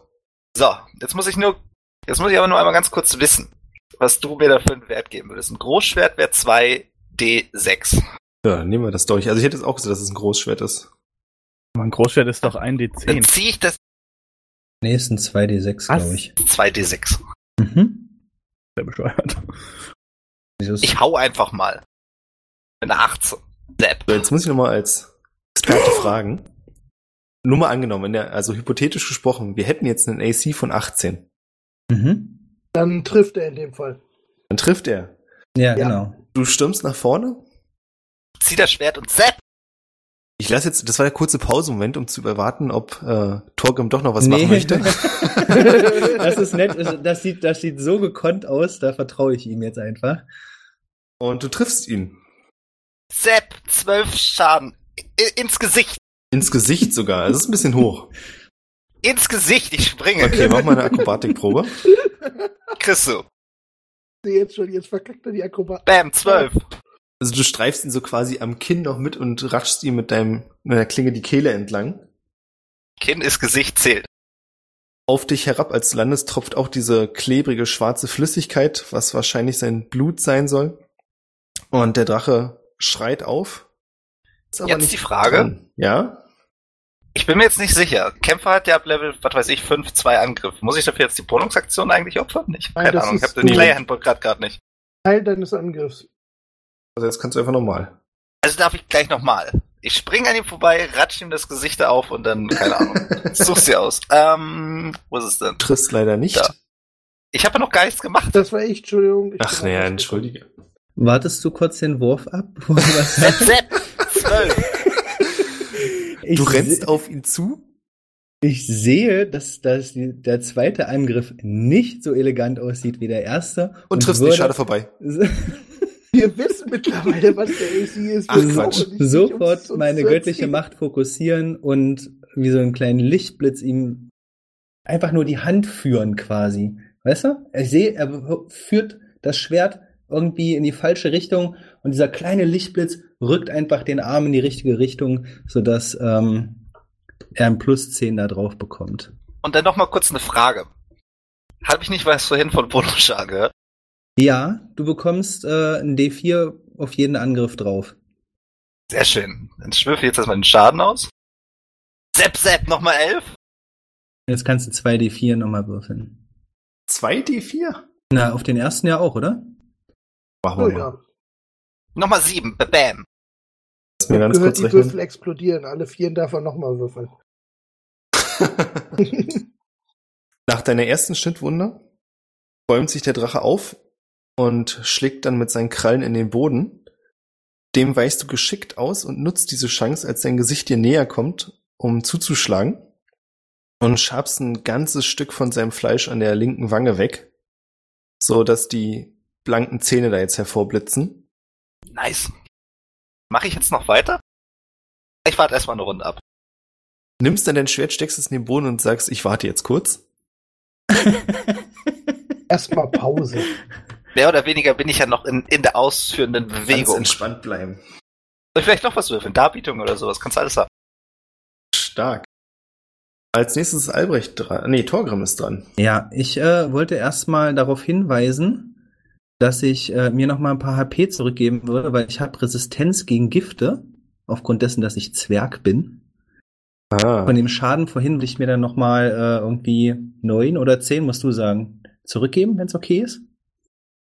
So, jetzt muss ich nur, jetzt muss ich aber nur einmal ganz kurz wissen, was du mir da für einen Wert geben würdest. Ein Großschwert wäre 2D6. Ja, nehmen wir das durch. Also ich hätte jetzt auch gesagt, dass es ein Großschwert ist. Mein Großschwert ist doch ein Dann D10. ziehe ich das Nächsten 2D6, Was? glaube ich. 2D6. Sehr bescheuert. Ich hau einfach mal. Mit einer 18. Sepp. So, jetzt muss ich nochmal als Experte fragen. Nur mal angenommen, in der, also hypothetisch gesprochen, wir hätten jetzt einen AC von 18. Mhm. Dann trifft er in dem Fall. Dann trifft er. Ja, Ja. genau. Du stürmst nach vorne. Zieh das Schwert und Sepp. Ich lasse jetzt, das war der kurze Pausemoment, um zu überwarten, ob äh, Torgrim doch noch was machen möchte. *laughs* das ist nett. Das sieht, das sieht so gekonnt aus, da vertraue ich ihm jetzt einfach. Und du triffst ihn. Sepp, 12 Schaden. I ins Gesicht. Ins Gesicht sogar. Also, Das ist ein bisschen hoch. Ins Gesicht, ich springe. Okay, mach mal eine Akrobatikprobe. Sehe jetzt schon, jetzt verkackt er die Akrobat. Bam, 12. Also du streifst ihn so quasi am Kinn noch mit und raschst ihm mit deinem, mit der Klinge die Kehle entlang. Kinn ist Gesicht zählt. Auf dich herab, als du landest, tropft auch diese klebrige schwarze Flüssigkeit, was wahrscheinlich sein Blut sein soll. Und der Drache schreit auf. Ist aber Jetzt nicht die Frage. dran. Ja? Ich bin mir jetzt nicht sicher. Kämpfer hat ja ab Level, was weiß ich, 5, 2 Angriff. Muss ich dafür jetzt die Bonusaktion eigentlich opfern? Ich Nein, keine Ahnung, ich habe den gut. Player-Handbook gerade gerade nicht. Teil deines Angriffs. Also jetzt kannst du einfach nochmal. Also darf ich gleich nochmal. Ich spring an ihm vorbei, ratsch ihm das Gesicht auf und dann, keine Ahnung, *laughs* such's dir aus. Ähm, wo ist es denn? Triffst leider nicht. Da. Ich habe ja noch gar nichts gemacht. Das war ich, Entschuldigung. Ich Ach naja, entschuldige. Wartest du kurz den Wurf ab? *laughs* bevor du was Sepp, Sepp, 12. Ich Du rennst auf ihn zu? Ich sehe, dass, dass der zweite Angriff nicht so elegant aussieht wie der erste. Und, triffst würde nicht, schade vorbei. *laughs* Wir wissen mittlerweile, was der AC ist. Ach, Quatsch. sofort uns- uns meine göttliche erzählen. Macht fokussieren und wie so einen kleinen Lichtblitz ihm einfach nur die Hand führen quasi. Weißt du? Ich sehe, er führt das Schwert irgendwie in die falsche Richtung und dieser kleine Lichtblitz rückt einfach den Arm in die richtige Richtung, sodass ähm, er ein Plus 10 da drauf bekommt. Und dann noch mal kurz eine Frage. Habe ich nicht was vorhin von Bonuschar gehört? Ja, du bekommst äh, ein D4 auf jeden Angriff drauf. Sehr schön. Dann schwürfe ich jetzt erstmal den Schaden aus. Sepp, Sepp, nochmal 11. Jetzt kannst du 2D4 nochmal würfeln. 2D4? Na, auf den ersten ja auch, oder? Machen Oh wir ja. Nochmal 7. Bam. Lass mir ganz Gehört, kurz die rechnen. Würfel explodieren. Alle vier darf er nochmal würfeln. *laughs* *laughs* Nach deiner ersten Schnittwunde bäumt sich der Drache auf und schlägt dann mit seinen Krallen in den Boden. Dem weichst du geschickt aus und nutzt diese Chance, als sein Gesicht dir näher kommt, um zuzuschlagen. Und schabst ein ganzes Stück von seinem Fleisch an der linken Wange weg, so dass die blanken Zähne da jetzt hervorblitzen. Nice. Mache ich jetzt noch weiter? Ich warte erstmal eine Runde ab. Nimmst dann dein Schwert, steckst es in den Boden und sagst, ich warte jetzt kurz. *laughs* Erstmal Pause. Mehr oder weniger bin ich ja noch in, in der ausführenden Ganz Bewegung. Soll entspannt bleiben. ich vielleicht noch was würfeln? Darbietung oder sowas? Kannst du alles haben. Stark. Als nächstes ist Albrecht dran. Nee, Torgrim ist dran. Ja, ich äh, wollte erstmal darauf hinweisen, dass ich äh, mir noch mal ein paar HP zurückgeben würde, weil ich habe Resistenz gegen Gifte, aufgrund dessen, dass ich Zwerg bin. Ah. Von dem Schaden vorhin will ich mir dann noch mal äh, irgendwie neun oder zehn, musst du sagen, zurückgeben, wenn es okay ist.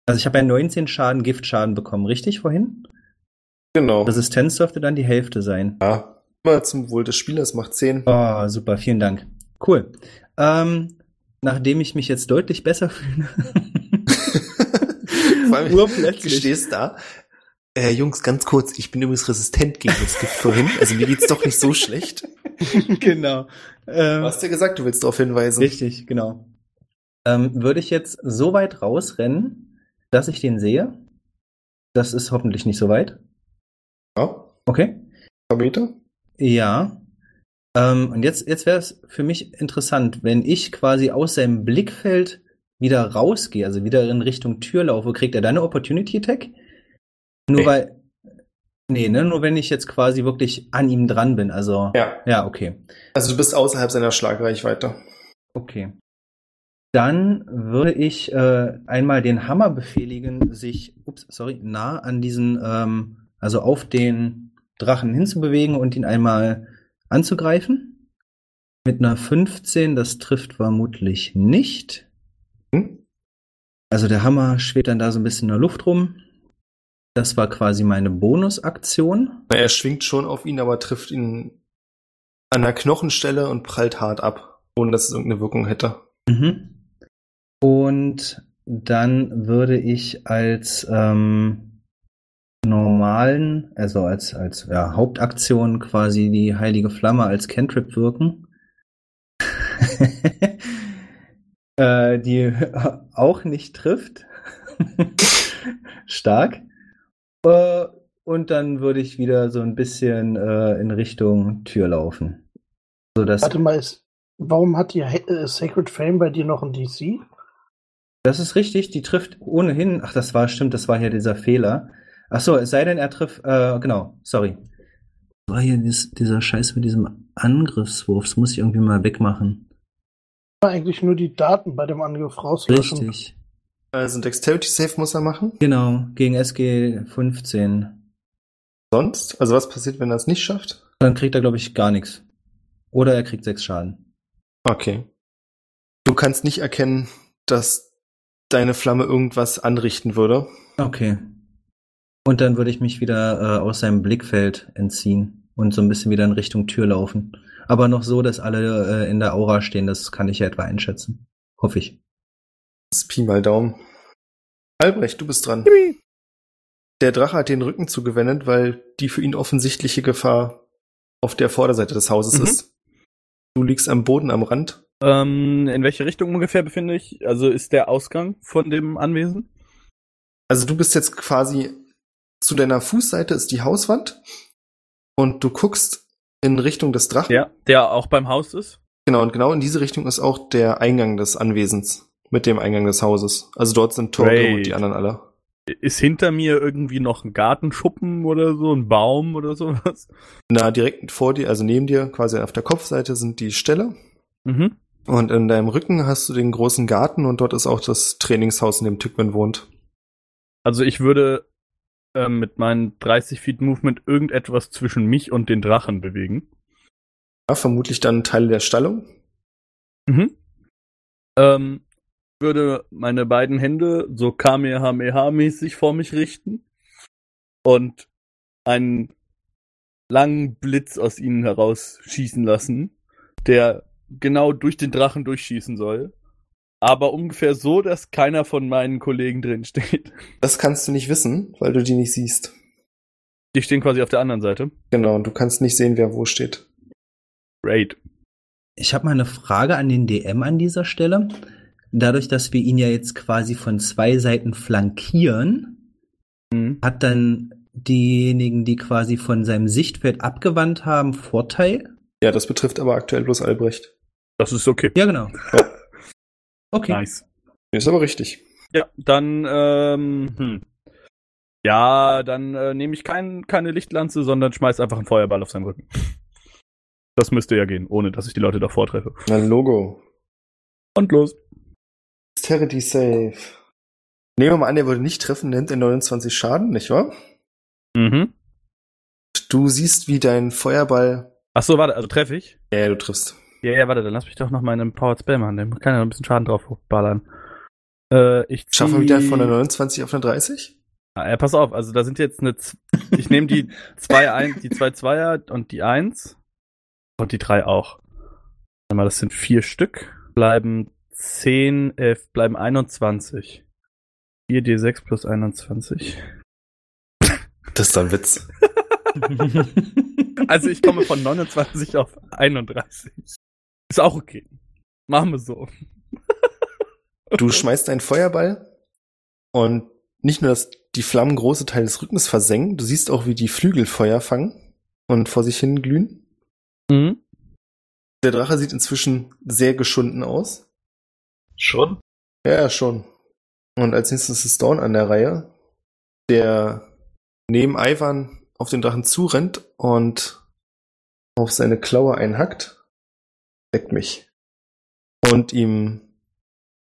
Also ich habe ja 19 Schaden Giftschaden bekommen, richtig vorhin? Genau. Resistenz dürfte dann die Hälfte sein. Ja. Immer zum Wohl des Spielers macht 10. Oh, super, vielen Dank. Cool. Ähm, nachdem ich mich jetzt deutlich besser *laughs* fühle. Vor allem, Urplötzlich. du stehst da. Äh, Jungs, ganz kurz, ich bin übrigens resistent gegen das Gift vorhin. Also mir geht's doch nicht so schlecht. *laughs* genau. Ähm, Du hast ja gesagt, du willst darauf hinweisen. Richtig, genau. Ähm, würde ich jetzt so weit rausrennen, dass ich den sehe? Das ist hoffentlich nicht so weit. Ja. Okay. Paar Meter? Ja. Ähm, und jetzt, jetzt wäre es für mich interessant, wenn ich quasi aus seinem Blickfeld wieder rausgehe, also wieder in Richtung Tür laufe, kriegt er dann eine Opportunity Attack? Nur Nee. weil. Nee, ne? Nur wenn ich jetzt quasi wirklich an ihm dran bin. Also. Ja. Ja, okay. Also du bist außerhalb seiner Schlagreichweite. Okay. Dann würde ich äh, einmal den Hammer befehligen, sich, ups, sorry, nah an diesen, ähm, also auf den Drachen hinzubewegen und ihn einmal anzugreifen. Mit einer 15, das trifft vermutlich nicht. Hm? Also der Hammer schwebt dann da so ein bisschen in der Luft rum. Das war quasi meine Bonusaktion. Er schwingt schon auf ihn, aber trifft ihn an der Knochenstelle und prallt hart ab, ohne dass es irgendeine Wirkung hätte. Mhm. Und dann würde ich als ähm, normalen, also als, als ja, Hauptaktion quasi die heilige Flamme als Cantrip wirken. *laughs* äh, die *laughs* auch nicht trifft. *laughs* Stark. Äh, und dann würde ich wieder so ein bisschen äh, in Richtung Tür laufen. So dass Warte mal, ist, warum hat die äh, Sacred Flame bei dir noch ein DC? Das ist richtig, die trifft ohnehin. Ach, das war, stimmt, das war hier dieser Fehler. Ach so, es sei denn, er trifft, äh, genau, sorry. War hier dies, dieser Scheiß mit diesem Angriffswurf, das muss ich irgendwie mal wegmachen. Eigentlich nur die Daten bei dem Angriff rauslöschen. Richtig. Also ein Dexterity Save muss er machen. Genau, gegen SG 15. Sonst? Also was passiert, wenn er es nicht schafft? Dann kriegt er, glaube ich, gar nichts. Oder er kriegt sechs Schaden. Okay. Du kannst nicht erkennen, dass deine Flamme irgendwas anrichten würde. Okay. Und dann würde ich mich wieder äh, aus seinem Blickfeld entziehen und so ein bisschen wieder in Richtung Tür laufen. Aber noch so, dass alle äh, in der Aura stehen, das kann ich ja etwa einschätzen. Hoffe ich. Das ist Pi mal Daumen. Albrecht, du bist dran. Der Drache hat den Rücken zugewendet, weil die für ihn offensichtliche Gefahr auf der Vorderseite des Hauses Mhm. ist. Du liegst am Boden am Rand. Ähm, in welche Richtung ungefähr befinde ich? Also ist der Ausgang von dem Anwesen? Also du bist jetzt quasi zu deiner Fußseite ist die Hauswand und du guckst in Richtung des Drachen. Ja. Der auch beim Haus ist? Genau, und genau in diese Richtung ist auch der Eingang des Anwesens mit dem Eingang des Hauses. Also dort sind Great. und die anderen alle. Ist hinter mir irgendwie noch ein Gartenschuppen oder so, ein Baum oder sowas? Na, direkt vor dir, also neben dir, quasi auf der Kopfseite sind die Ställe. Mhm. Und in deinem Rücken hast du den großen Garten und dort ist auch das Trainingshaus, in dem Tückman wohnt. Also ich würde ähm, mit meinen 30 Feet Movement irgendetwas zwischen mich und den Drachen bewegen. Ja, vermutlich dann Teile der Stallung. Mhm. Ähm, würde meine beiden Hände so Kamehameha-mäßig vor mich richten und einen langen Blitz aus ihnen heraus schießen lassen, der genau durch den Drachen durchschießen soll. Aber ungefähr so, dass keiner von meinen Kollegen drin steht. *laughs* Das kannst du nicht wissen, weil du die nicht siehst. Die stehen quasi auf der anderen Seite. Genau, und du kannst nicht sehen, wer wo steht. Great. Ich habe mal eine Frage an den DM an dieser Stelle. Dadurch, dass wir ihn ja jetzt quasi von zwei Seiten flankieren, Mhm. hat dann diejenigen, die quasi von seinem Sichtfeld abgewandt haben, Vorteil? Ja, das betrifft aber aktuell bloß Albrecht. Das ist okay. Ja, genau. Ja. Okay. Nice. Ist aber richtig. Ja, dann, ähm, hm. Ja, dann äh, nehme ich kein, keine Lichtlanze, sondern schmeiß einfach einen Feuerball auf seinen Rücken. Das müsste ja gehen, ohne dass ich die Leute davor treffe. Ein Logo. Und los. Dexterity Save. Nehmen wir mal an, er würde nicht treffen, nimmt er 29 Schaden, nicht wahr? Mhm. Du siehst, wie dein Feuerball. Ach so, warte, also treffe ich? Ja, du triffst. Ja, ja, warte, dann lass mich doch noch meinen Powered Spell machen. Der kann ja noch ein bisschen Schaden drauf ballern. Äh, ich zieh... Schaffen wir wieder von der 29 auf eine 30? Ah, ja, pass auf, also da sind jetzt eine. Z *laughs* ich nehme die zwei ein, die zwei Zweier und die eins und die drei auch. Warte mal, das sind vier Stück. Bleiben 10, elf, bleiben 21. 4d6 plus 21. Das ist ein Witz. *laughs* *laughs* Also ich komme von 29 auf 31. Ist auch okay. Machen wir so. Du schmeißt einen Feuerball und nicht nur, dass die Flammen große Teile des Rückens versengen, du siehst auch, wie die Flügel Feuer fangen und vor sich hin glühen. Mhm. Der Drache sieht inzwischen sehr geschunden aus. Schon? Ja, ja, schon. Und als nächstes ist Dawn an der Reihe. Der neben Ivan auf den Drachen zurennt und auf seine Klaue einhackt, deckt mich. Und ihm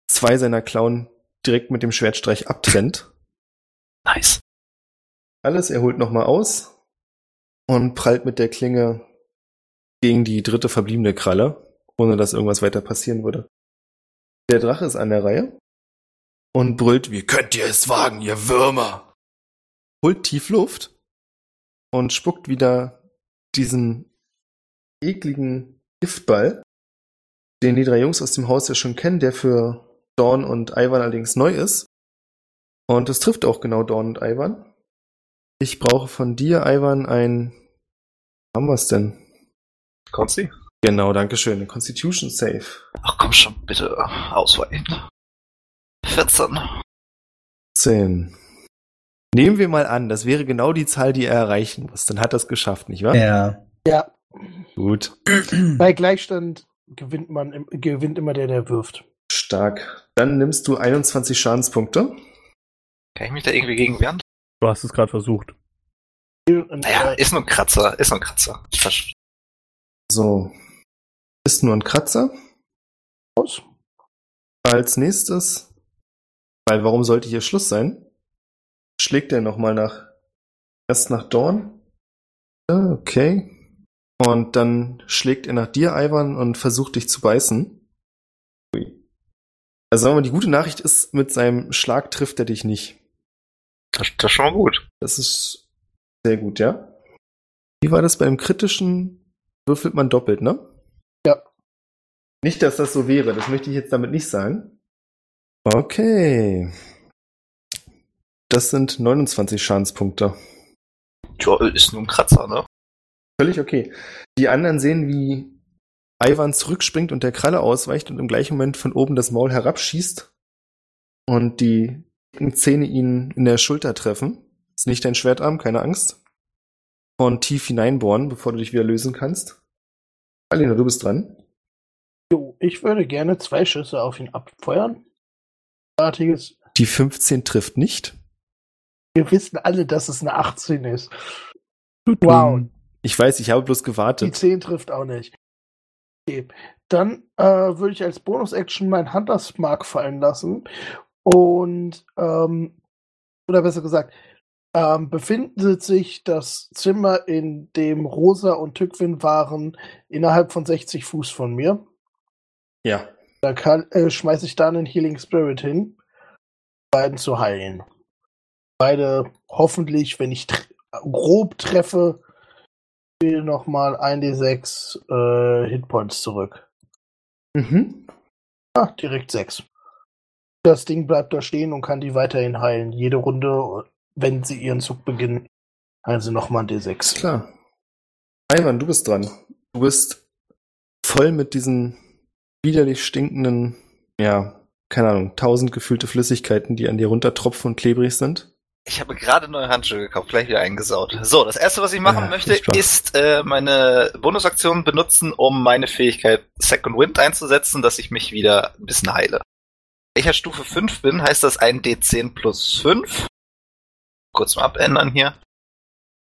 zwei seiner Klauen direkt mit dem Schwertstreich abtrennt. *laughs* Nice. Alles, er holt nochmal aus und prallt mit der Klinge gegen die dritte verbliebene Kralle, ohne dass irgendwas weiter passieren würde. Der Drache ist an der Reihe und brüllt, wie könnt ihr es wagen, ihr Würmer? Holt tief Luft und spuckt wieder diesen ekligen Giftball, den die drei Jungs aus dem Haus ja schon kennen, der für Dawn und Ivan allerdings neu ist. Und es trifft auch genau Dawn und Ivan. Ich brauche von dir, Ivan, ein. Haben wir es denn? Konsti? Genau, danke schön. Constitution Save. Ach komm schon, bitte ausweichen. 14. 10. Nehmen wir mal an, das wäre genau die Zahl, die er erreichen muss. Dann hat er es geschafft, nicht wahr? Ja. Ja. Gut. Bei Gleichstand gewinnt man gewinnt immer der, der wirft. Stark. Dann nimmst du 21 Schadenspunkte. Kann ich mich da irgendwie gegen wehren? Du hast es gerade versucht. Naja, ist nur ein Kratzer, ist nur ein Kratzer. Versch- So. Ist nur ein Kratzer. aus. Als nächstes, weil warum sollte hier Schluss sein? Schlägt er nochmal nach, erst nach Dawn. Ja, Okay. Und dann schlägt er nach dir, Ivan, und versucht dich zu beißen. Ui. Also sagen wir mal, die gute Nachricht ist, mit seinem Schlag trifft er dich nicht. Das, das ist schon mal gut. Das ist sehr gut, ja? Wie war das beim kritischen? Würfelt man doppelt, ne? Ja. Nicht, dass das so wäre, das möchte ich jetzt damit nicht sagen. Okay. Das sind 29 Schadenspunkte. Tja, ist nur ein Kratzer, ne? Völlig okay. Die anderen sehen, wie Ivan zurückspringt und der Kralle ausweicht und im gleichen Moment von oben das Maul herabschießt und die dicken Zähne ihn in der Schulter treffen. Ist nicht dein Schwertarm, keine Angst. Und tief hineinbohren, bevor du dich wieder lösen kannst. Alina, du bist dran. Jo, ich würde gerne zwei Schüsse auf ihn abfeuern. Artiges. Die 15 trifft nicht. Wir wissen alle, dass es eine 18 ist. Wow. Ich weiß, ich habe bloß Die gewartet. 10 trifft auch nicht. Okay. Dann äh, würde ich als Bonus-Action mein Hunters Mark fallen lassen. Und, ähm, oder besser gesagt, ähm, befindet sich das Zimmer, in dem Rosa und Tückwin waren, innerhalb von 60 Fuß von mir. Ja. Da kann, äh, schmeiße ich dann einen Healing Spirit hin, beiden zu heilen. Beide hoffentlich, wenn ich tr grob treffe, spiele nochmal 1d6 äh, Hitpoints zurück. Mhm. Ah, direkt 6. Das Ding bleibt da stehen und kann die weiterhin heilen. Jede Runde, wenn sie ihren Zug beginnen, heilen sie nochmal ein D6. Klar. Ivan, du bist dran. Du bist voll mit diesen widerlich stinkenden, ja, keine Ahnung, tausend gefüllte Flüssigkeiten, die an dir runtertropfen und klebrig sind. Ich habe gerade neue Handschuhe gekauft, gleich wieder eingesaut. So, das erste, was ich machen Ja, möchte, ist äh, meine Bonusaktion benutzen, um meine Fähigkeit Second Wind einzusetzen, dass ich mich wieder ein bisschen heile. Da ich ja Stufe 5 bin, heißt das ein D10 plus 5. Kurz mal abändern hier.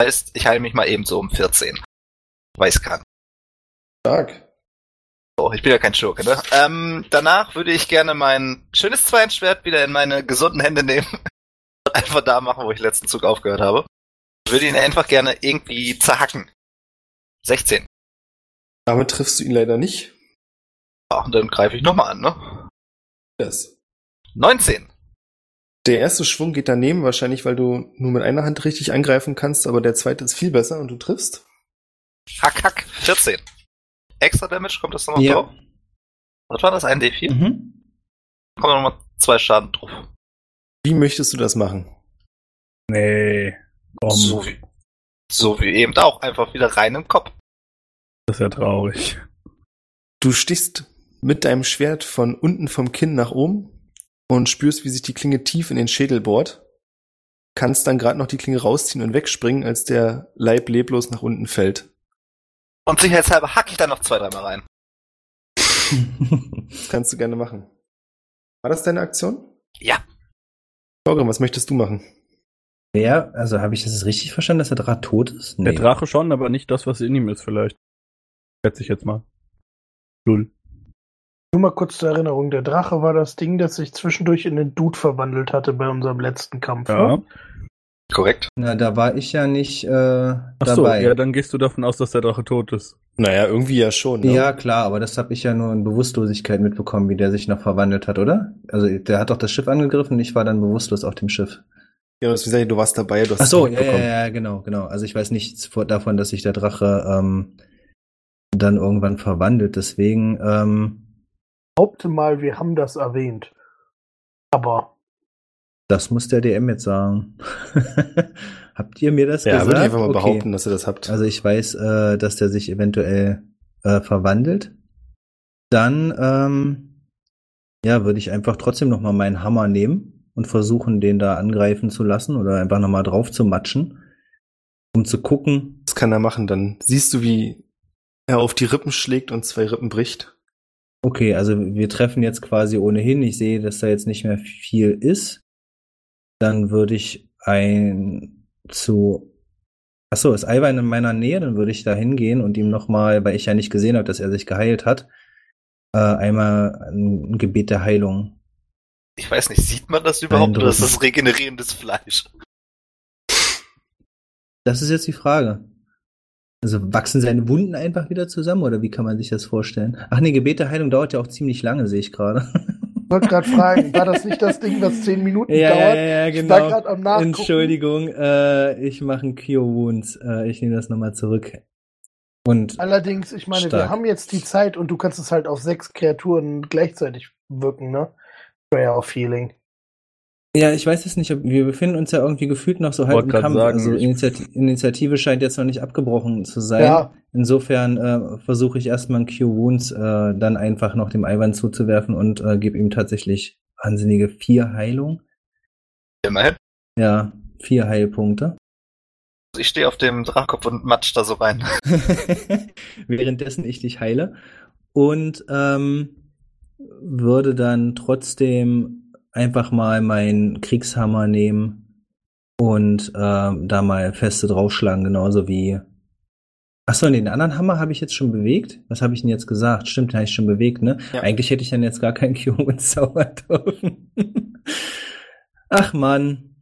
Heißt, ich heile mich mal eben so um 14. Weiß kann. Stark. So, ich bin ja kein Schurke, ne? Ähm, danach würde ich gerne mein schönes Zweihandschwert wieder in meine gesunden Hände nehmen. Einfach da machen, wo ich letzten Zug aufgehört habe. Würde ihn einfach gerne irgendwie zerhacken. 16. Damit triffst du ihn leider nicht. Ja, und dann greife ich nochmal an, ne? Das. 19. Der erste Schwung geht daneben, wahrscheinlich, weil du nur mit einer Hand richtig angreifen kannst, aber der zweite ist viel besser und du triffst. Hack, hack. 14. Extra Damage, kommt das nochmal Ja. drauf? Was war das? Ein D4? Mhm. Kommen nochmal zwei Schaden drauf. Wie möchtest du das machen? Nee. Komm, So wie, so wie eben auch. Einfach wieder rein im Kopf. das ist ja traurig. Du stichst mit deinem Schwert von unten vom Kinn nach oben und spürst, wie sich die Klinge tief in den Schädel bohrt. Kannst dann gerade noch die Klinge rausziehen und wegspringen, als der Leib leblos nach unten fällt. Und sicherheitshalber hack ich da noch zwei, dreimal rein. *laughs* Das kannst du gerne machen. War das deine Aktion? Ja. Torgrim, was möchtest du machen? Wer, also habe ich das richtig verstanden, dass der Drache tot ist? Der Drache schon, aber nicht das, was in ihm ist, vielleicht. Schätze ich jetzt mal. Null. Nur mal kurz zur Erinnerung, der Drache war das Ding, das sich zwischendurch in den Dude verwandelt hatte bei unserem letzten Kampf. Ja. Ne? Korrekt. Na, da war ich ja nicht äh, Ach so, dabei. ja, dann gehst du davon aus, dass der Drache tot ist. Naja, irgendwie ja schon. Ne? Ja, klar, aber das habe ich ja nur in Bewusstlosigkeit mitbekommen, wie der sich noch verwandelt hat, oder? Also der hat doch das Schiff angegriffen und ich war dann bewusstlos auf dem Schiff. Ja, das, wie gesagt, du warst dabei, du hast Ach so, es ja, ja, ja, genau, genau. Also ich weiß nichts davon, dass sich der Drache ähm, dann irgendwann verwandelt. Deswegen, ähm, Behaupte mal, wir haben das erwähnt. Aber das muss der DM jetzt sagen. *laughs* Habt ihr mir das Ja, gesagt? würde ich einfach mal Okay. behaupten, dass ihr das habt. Also ich weiß, äh, dass der sich eventuell äh, verwandelt. Dann, ähm, ja, würde ich einfach trotzdem noch mal meinen Hammer nehmen und versuchen, den da angreifen zu lassen oder einfach noch mal drauf zu matschen, um zu gucken. Das kann er machen, dann siehst du, wie er auf die Rippen schlägt und zwei Rippen bricht. Okay, also wir treffen jetzt quasi ohnehin. Ich sehe, dass da jetzt nicht mehr viel ist. Dann würde ich ein zu Ach so, ist Ivan in meiner Nähe? Dann würde ich da hingehen und ihm nochmal, weil ich ja nicht gesehen habe, dass er sich geheilt hat, äh, einmal ein Gebet der Heilung. Ich weiß nicht, sieht man das überhaupt oder ist das regenerierendes Fleisch? Das ist jetzt die Frage. Also wachsen seine Wunden einfach wieder zusammen oder wie kann man sich das vorstellen? Ach nee, Gebet der Heilung dauert ja auch ziemlich lange, sehe ich gerade. *laughs* ich wollte gerade fragen, war das nicht das Ding, was zehn Minuten Ja, dauert? ja, ja, Ich genau. war gerade am Nachgucken. Entschuldigung, äh, ich mache einen Cure Wounds. Äh, ich nehme das nochmal zurück. Und Allerdings, ich meine, wir Stark. haben jetzt die Zeit und du kannst es halt auf sechs Kreaturen gleichzeitig wirken, ne? Prayer of Healing. Ja, ich weiß es nicht, wir befinden uns ja irgendwie gefühlt noch so halb Wollte im Kampf. sagen, also ich- Initiati Initiative scheint jetzt noch nicht abgebrochen zu sein. Ja, Insofern äh, versuche ich erstmal einen Cure Wounds äh, dann einfach noch dem Ivan zuzuwerfen und äh, gebe ihm tatsächlich wahnsinnige vier Heilung. Immerhin. Ja, vier Heilpunkte. Ich stehe auf dem Drachkopf und matsch da so rein. *laughs* *laughs* währenddessen ich dich heile. Und ähm, würde dann trotzdem einfach mal meinen Kriegshammer nehmen und ähm, da mal feste draufschlagen, genauso wie. Achso, den anderen Hammer habe ich jetzt schon bewegt. Was habe ich denn jetzt gesagt? Stimmt, den habe ich schon bewegt, ne? Ja. Eigentlich hätte ich dann jetzt gar keinen Cure zaubern dürfen. Ach Mann.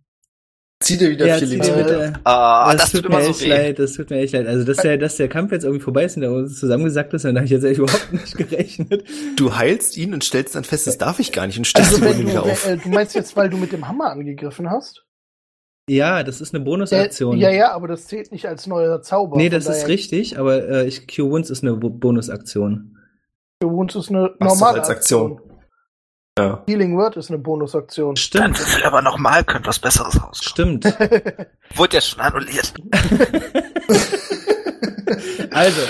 Zieh dir wieder Ja, vier Lebensmittel. bitte- Ah, das, das, tut tut mir echt weh. leid, das tut mir echt leid. Also, dass der, dass der Kampf jetzt irgendwie vorbei ist und der uns zusammengesackt ist, dann habe ich jetzt echt überhaupt nicht *laughs* gerechnet. Du heilst ihn und stellst dann fest, das darf ich gar nicht und stellst also du, wieder auf. äh, du meinst jetzt, weil du mit dem Hammer angegriffen hast? Ja, das ist eine Der, Bonusaktion. ja, ja, aber das zählt nicht als neuer Zauber. Nee, das ist richtig, aber äh, ich, Cure Wounds ist eine Bo- Bonusaktion. Für uns ist eine normale als Aktion. Ja. Healing Word ist eine Bonusaktion. Dann Stimmt, würfel aber nochmal, könnte was Besseres rauskommen. stimmt. *laughs* Wurde ja schon annulliert. *laughs* also,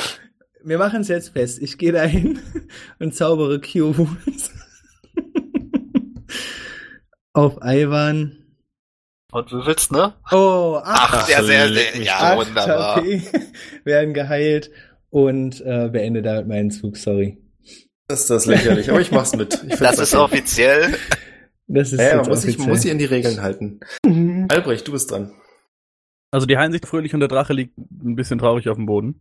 wir machen es jetzt fest. Ich gehe dahin *laughs* und zaubere Cure Wounds auf Ivan. Und würfelst, ne? Oh, Ach, acht. sehr, sehr, sehr, ja, Acht wunderbar. HP werden geheilt und äh, beende damit meinen Zug, sorry. Das ist das lächerlich, aber ich mach's mit. Ich Das ist okay. offiziell. Das ist Ja, ja, man muss, sich, offiziell. muss sich an die Regeln halten. Mhm. Albrecht, du bist dran. Also die heilen sich fröhlich und der Drache liegt ein bisschen traurig auf dem Boden.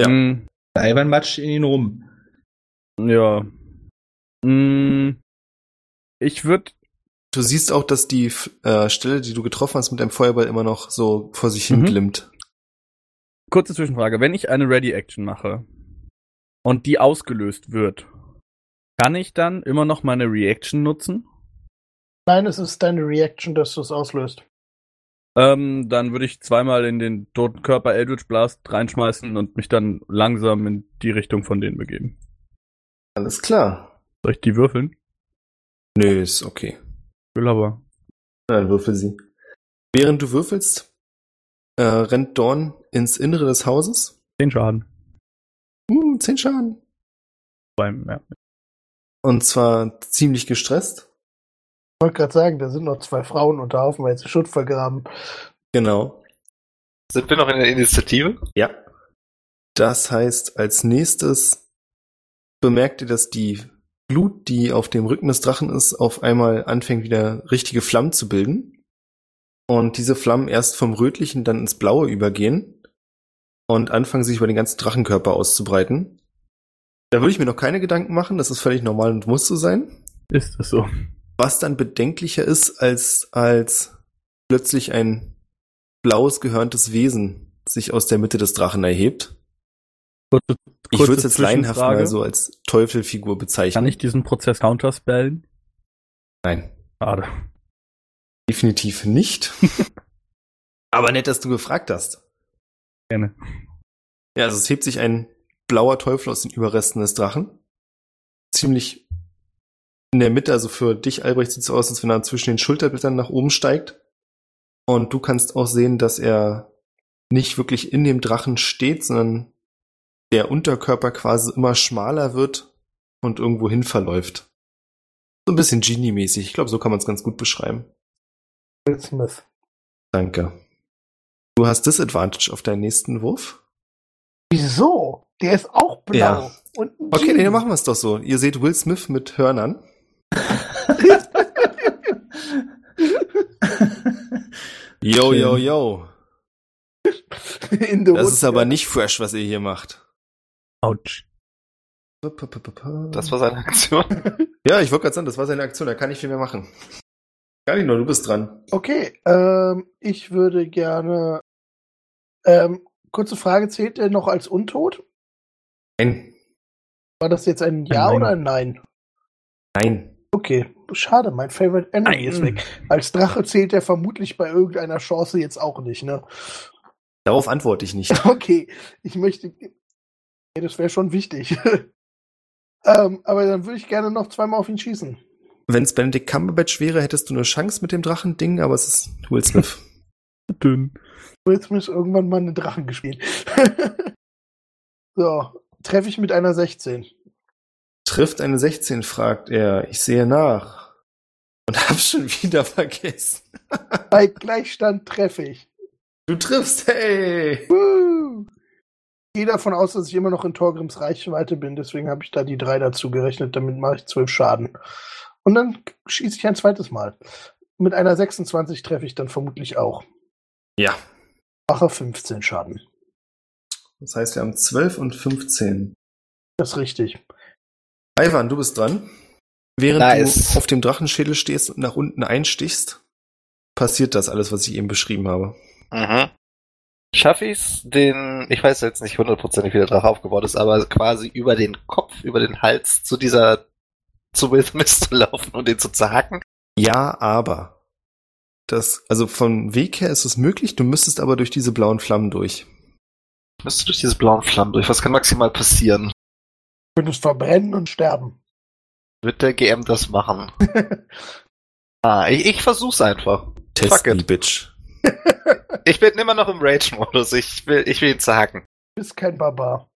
Ja. Mm, Ivan matscht in ihn rum. ja. Mm, ich würde Du siehst auch, dass die äh, Stelle, die du getroffen hast mit deinem Feuerball, immer noch so vor sich hin Mhm. glimmt. kurze Zwischenfrage. Wenn ich eine Ready-Action mache und die ausgelöst wird, kann ich dann immer noch meine Reaction nutzen? Nein, es ist deine Reaction, dass du es auslöst. Ähm, dann würde ich zweimal in den toten Körper Eldritch Blast reinschmeißen und mich dann langsam in die Richtung von denen begeben. Alles klar. Soll ich die würfeln? Nö, ist okay. Will aber. Dann würfel sie. Während du würfelst, äh, rennt Dorn ins Innere des Hauses. Zehn Schaden. Hm, zehn Schaden. Beim, ja. Und zwar ziemlich gestresst. Ich wollte gerade sagen, da sind noch zwei Frauen unter haufenweise Schutt vergraben. Genau. Sind wir noch in der Initiative? Ja. Das heißt, als nächstes bemerkt ihr, dass die Glut, die auf dem Rücken des Drachen ist, auf einmal anfängt wieder richtige Flammen zu bilden. und diese Flammen erst vom Rötlichen dann ins Blaue übergehen und anfangen sich über den ganzen Drachenkörper auszubreiten. Da würde ich mir noch keine Gedanken machen, das ist völlig normal und muss so sein. Ist das so? Was dann bedenklicher ist, als, als plötzlich ein blaues, gehörntes Wesen sich aus der Mitte des Drachen erhebt. Kurze, Ich kurze würde es jetzt laienhaft mal so als Teufelfigur bezeichnen. Kann ich diesen Prozess counterspellen? Nein, Schade. definitiv nicht. *laughs* Aber nett, dass du gefragt hast. Gerne. Ja, also es hebt sich ein blauer Teufel aus den Überresten des Drachen. Ziemlich in der Mitte, also für dich, Albrecht, sieht es so aus, als wenn er zwischen den Schulterblättern nach oben steigt. Und du kannst auch sehen, dass er nicht wirklich in dem Drachen steht, sondern der Unterkörper quasi immer schmaler wird und irgendwo hin verläuft. So ein bisschen Genie-mäßig. Ich glaube, so kann man es ganz gut beschreiben. Will Smith. Danke. Du hast Disadvantage auf deinen nächsten Wurf. Wieso? Der ist auch blau. Ja. Und Okay, nee, dann machen wir es doch so. Ihr seht Will Smith mit Hörnern. *laughs* Yo, yo, yo. Das ist aber ja. nicht fresh, was ihr hier macht. Autsch. Das war seine Aktion. Ja, ich wollte gerade sagen, das war seine Aktion, da kann ich viel mehr machen. Galino, du bist dran. Okay, ähm, ich würde gerne. Ähm, kurze Frage: Zählt der noch als Untot? Nein. War das jetzt ein Ja Nein. oder ein Nein? Nein. Okay, schade, mein Favorite Enemy Nein. ist weg. Als Drache zählt er vermutlich bei irgendeiner Chance jetzt auch nicht, ne? Darauf antworte ich nicht. *laughs* Okay, ich möchte. Ja, das wäre schon wichtig. *laughs* ähm, aber dann würde ich gerne noch zweimal auf ihn schießen. Wenn es Benedict Cumberbatch wäre, hättest du eine Chance mit dem Drachending, aber es ist Will Smith. *laughs* Dünn. Will Smith irgendwann mal einen Drachen gespielt. *laughs* so, treffe ich mit einer 16. Trifft eine 16, fragt er. Ich sehe nach. Und *laughs* hab's schon wieder vergessen. Bei Gleichstand treffe ich. Du triffst, hey! Woo! Ich gehe davon aus, dass ich immer noch in Torgrims Reichweite bin, deswegen habe ich da die drei dazu gerechnet, damit mache ich zwölf Schaden. Und dann schieße ich ein zweites Mal. Mit einer 26 treffe ich dann vermutlich auch. Ja. Mache 15 Schaden. Das heißt, wir haben 12 und 15. Das ist richtig. Ivan, du bist dran. Während Nice. du auf dem Drachenschädel stehst und nach unten einstichst, passiert das alles, was ich eben beschrieben habe. Mhm. Schaffe ich's, den, ich weiß jetzt nicht hundertprozentig, wie der Drache aufgebaut ist, aber quasi über den Kopf, über den Hals zu dieser, zu Will Smith zu laufen und den zu zerhacken? Ja, aber. Das, also vom Weg her ist es möglich, du müsstest aber durch diese blauen Flammen durch. Müsste durch diese blauen Flammen durch. Was kann maximal passieren? Könntest verbrennen und sterben. Wird der GM das machen? *laughs* ah, ich, ich versuch's einfach. Test Fuck me, it. bitch. *laughs* Ich bin immer noch im Rage-Modus. Ich will, ich will ihn zerhacken. Bist kein Barbar.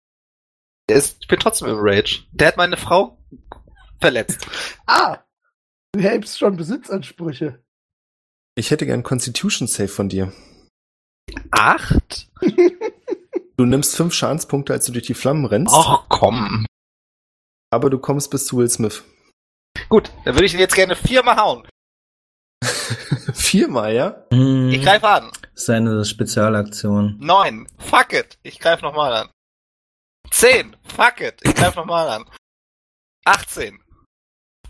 Der ist, ich bin trotzdem im Rage. Der hat meine Frau verletzt. Ah! Du hebst schon Besitzansprüche. Ich hätte gern Constitution Save von dir. Acht? Du nimmst fünf Schadenspunkte, als du durch die Flammen rennst, Och, komm. aber du kommst bis zu Will Smith. Gut, dann würde ich ihn jetzt gerne viermal hauen. *laughs* Viermal, ja? Hm, Ich greife an. Seine Spezialaktion. Neun. Fuck it. Ich greife nochmal an. Zehn. Fuck it. Ich greife nochmal an. 18.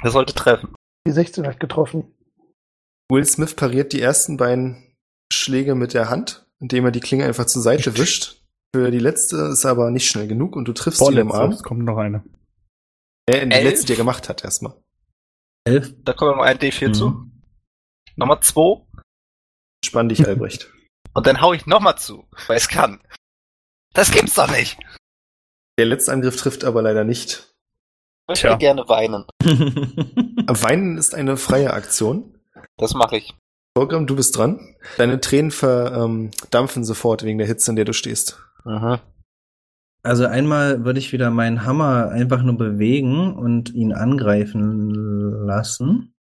Das sollte treffen. Die 16 hat getroffen. Will Smith pariert die ersten beiden Schläge mit der Hand, indem er die Klinge einfach zur Seite wischt. Für die letzte ist aber nicht schnell genug und du triffst ihn im Vorletzte. Arm. Es kommt noch eine. Äh, die Elf? letzte, die er gemacht hat, erstmal. Elf. Da kommt noch ein D4 zu. Mhm. Nochmal zwei. Spann dich, *laughs* Albrecht. Und dann hau ich nochmal zu, weil es kann. Das gibt's doch nicht. Der letzte Angriff trifft aber leider nicht. Ich Tja. möchte gerne weinen. *laughs* Weinen ist eine freie Aktion. Das mache ich. Vorgram, du bist dran. Deine Tränen verdampfen sofort wegen der Hitze, in der du stehst. Mhm. Also einmal würde ich wieder meinen Hammer einfach nur bewegen und ihn angreifen lassen.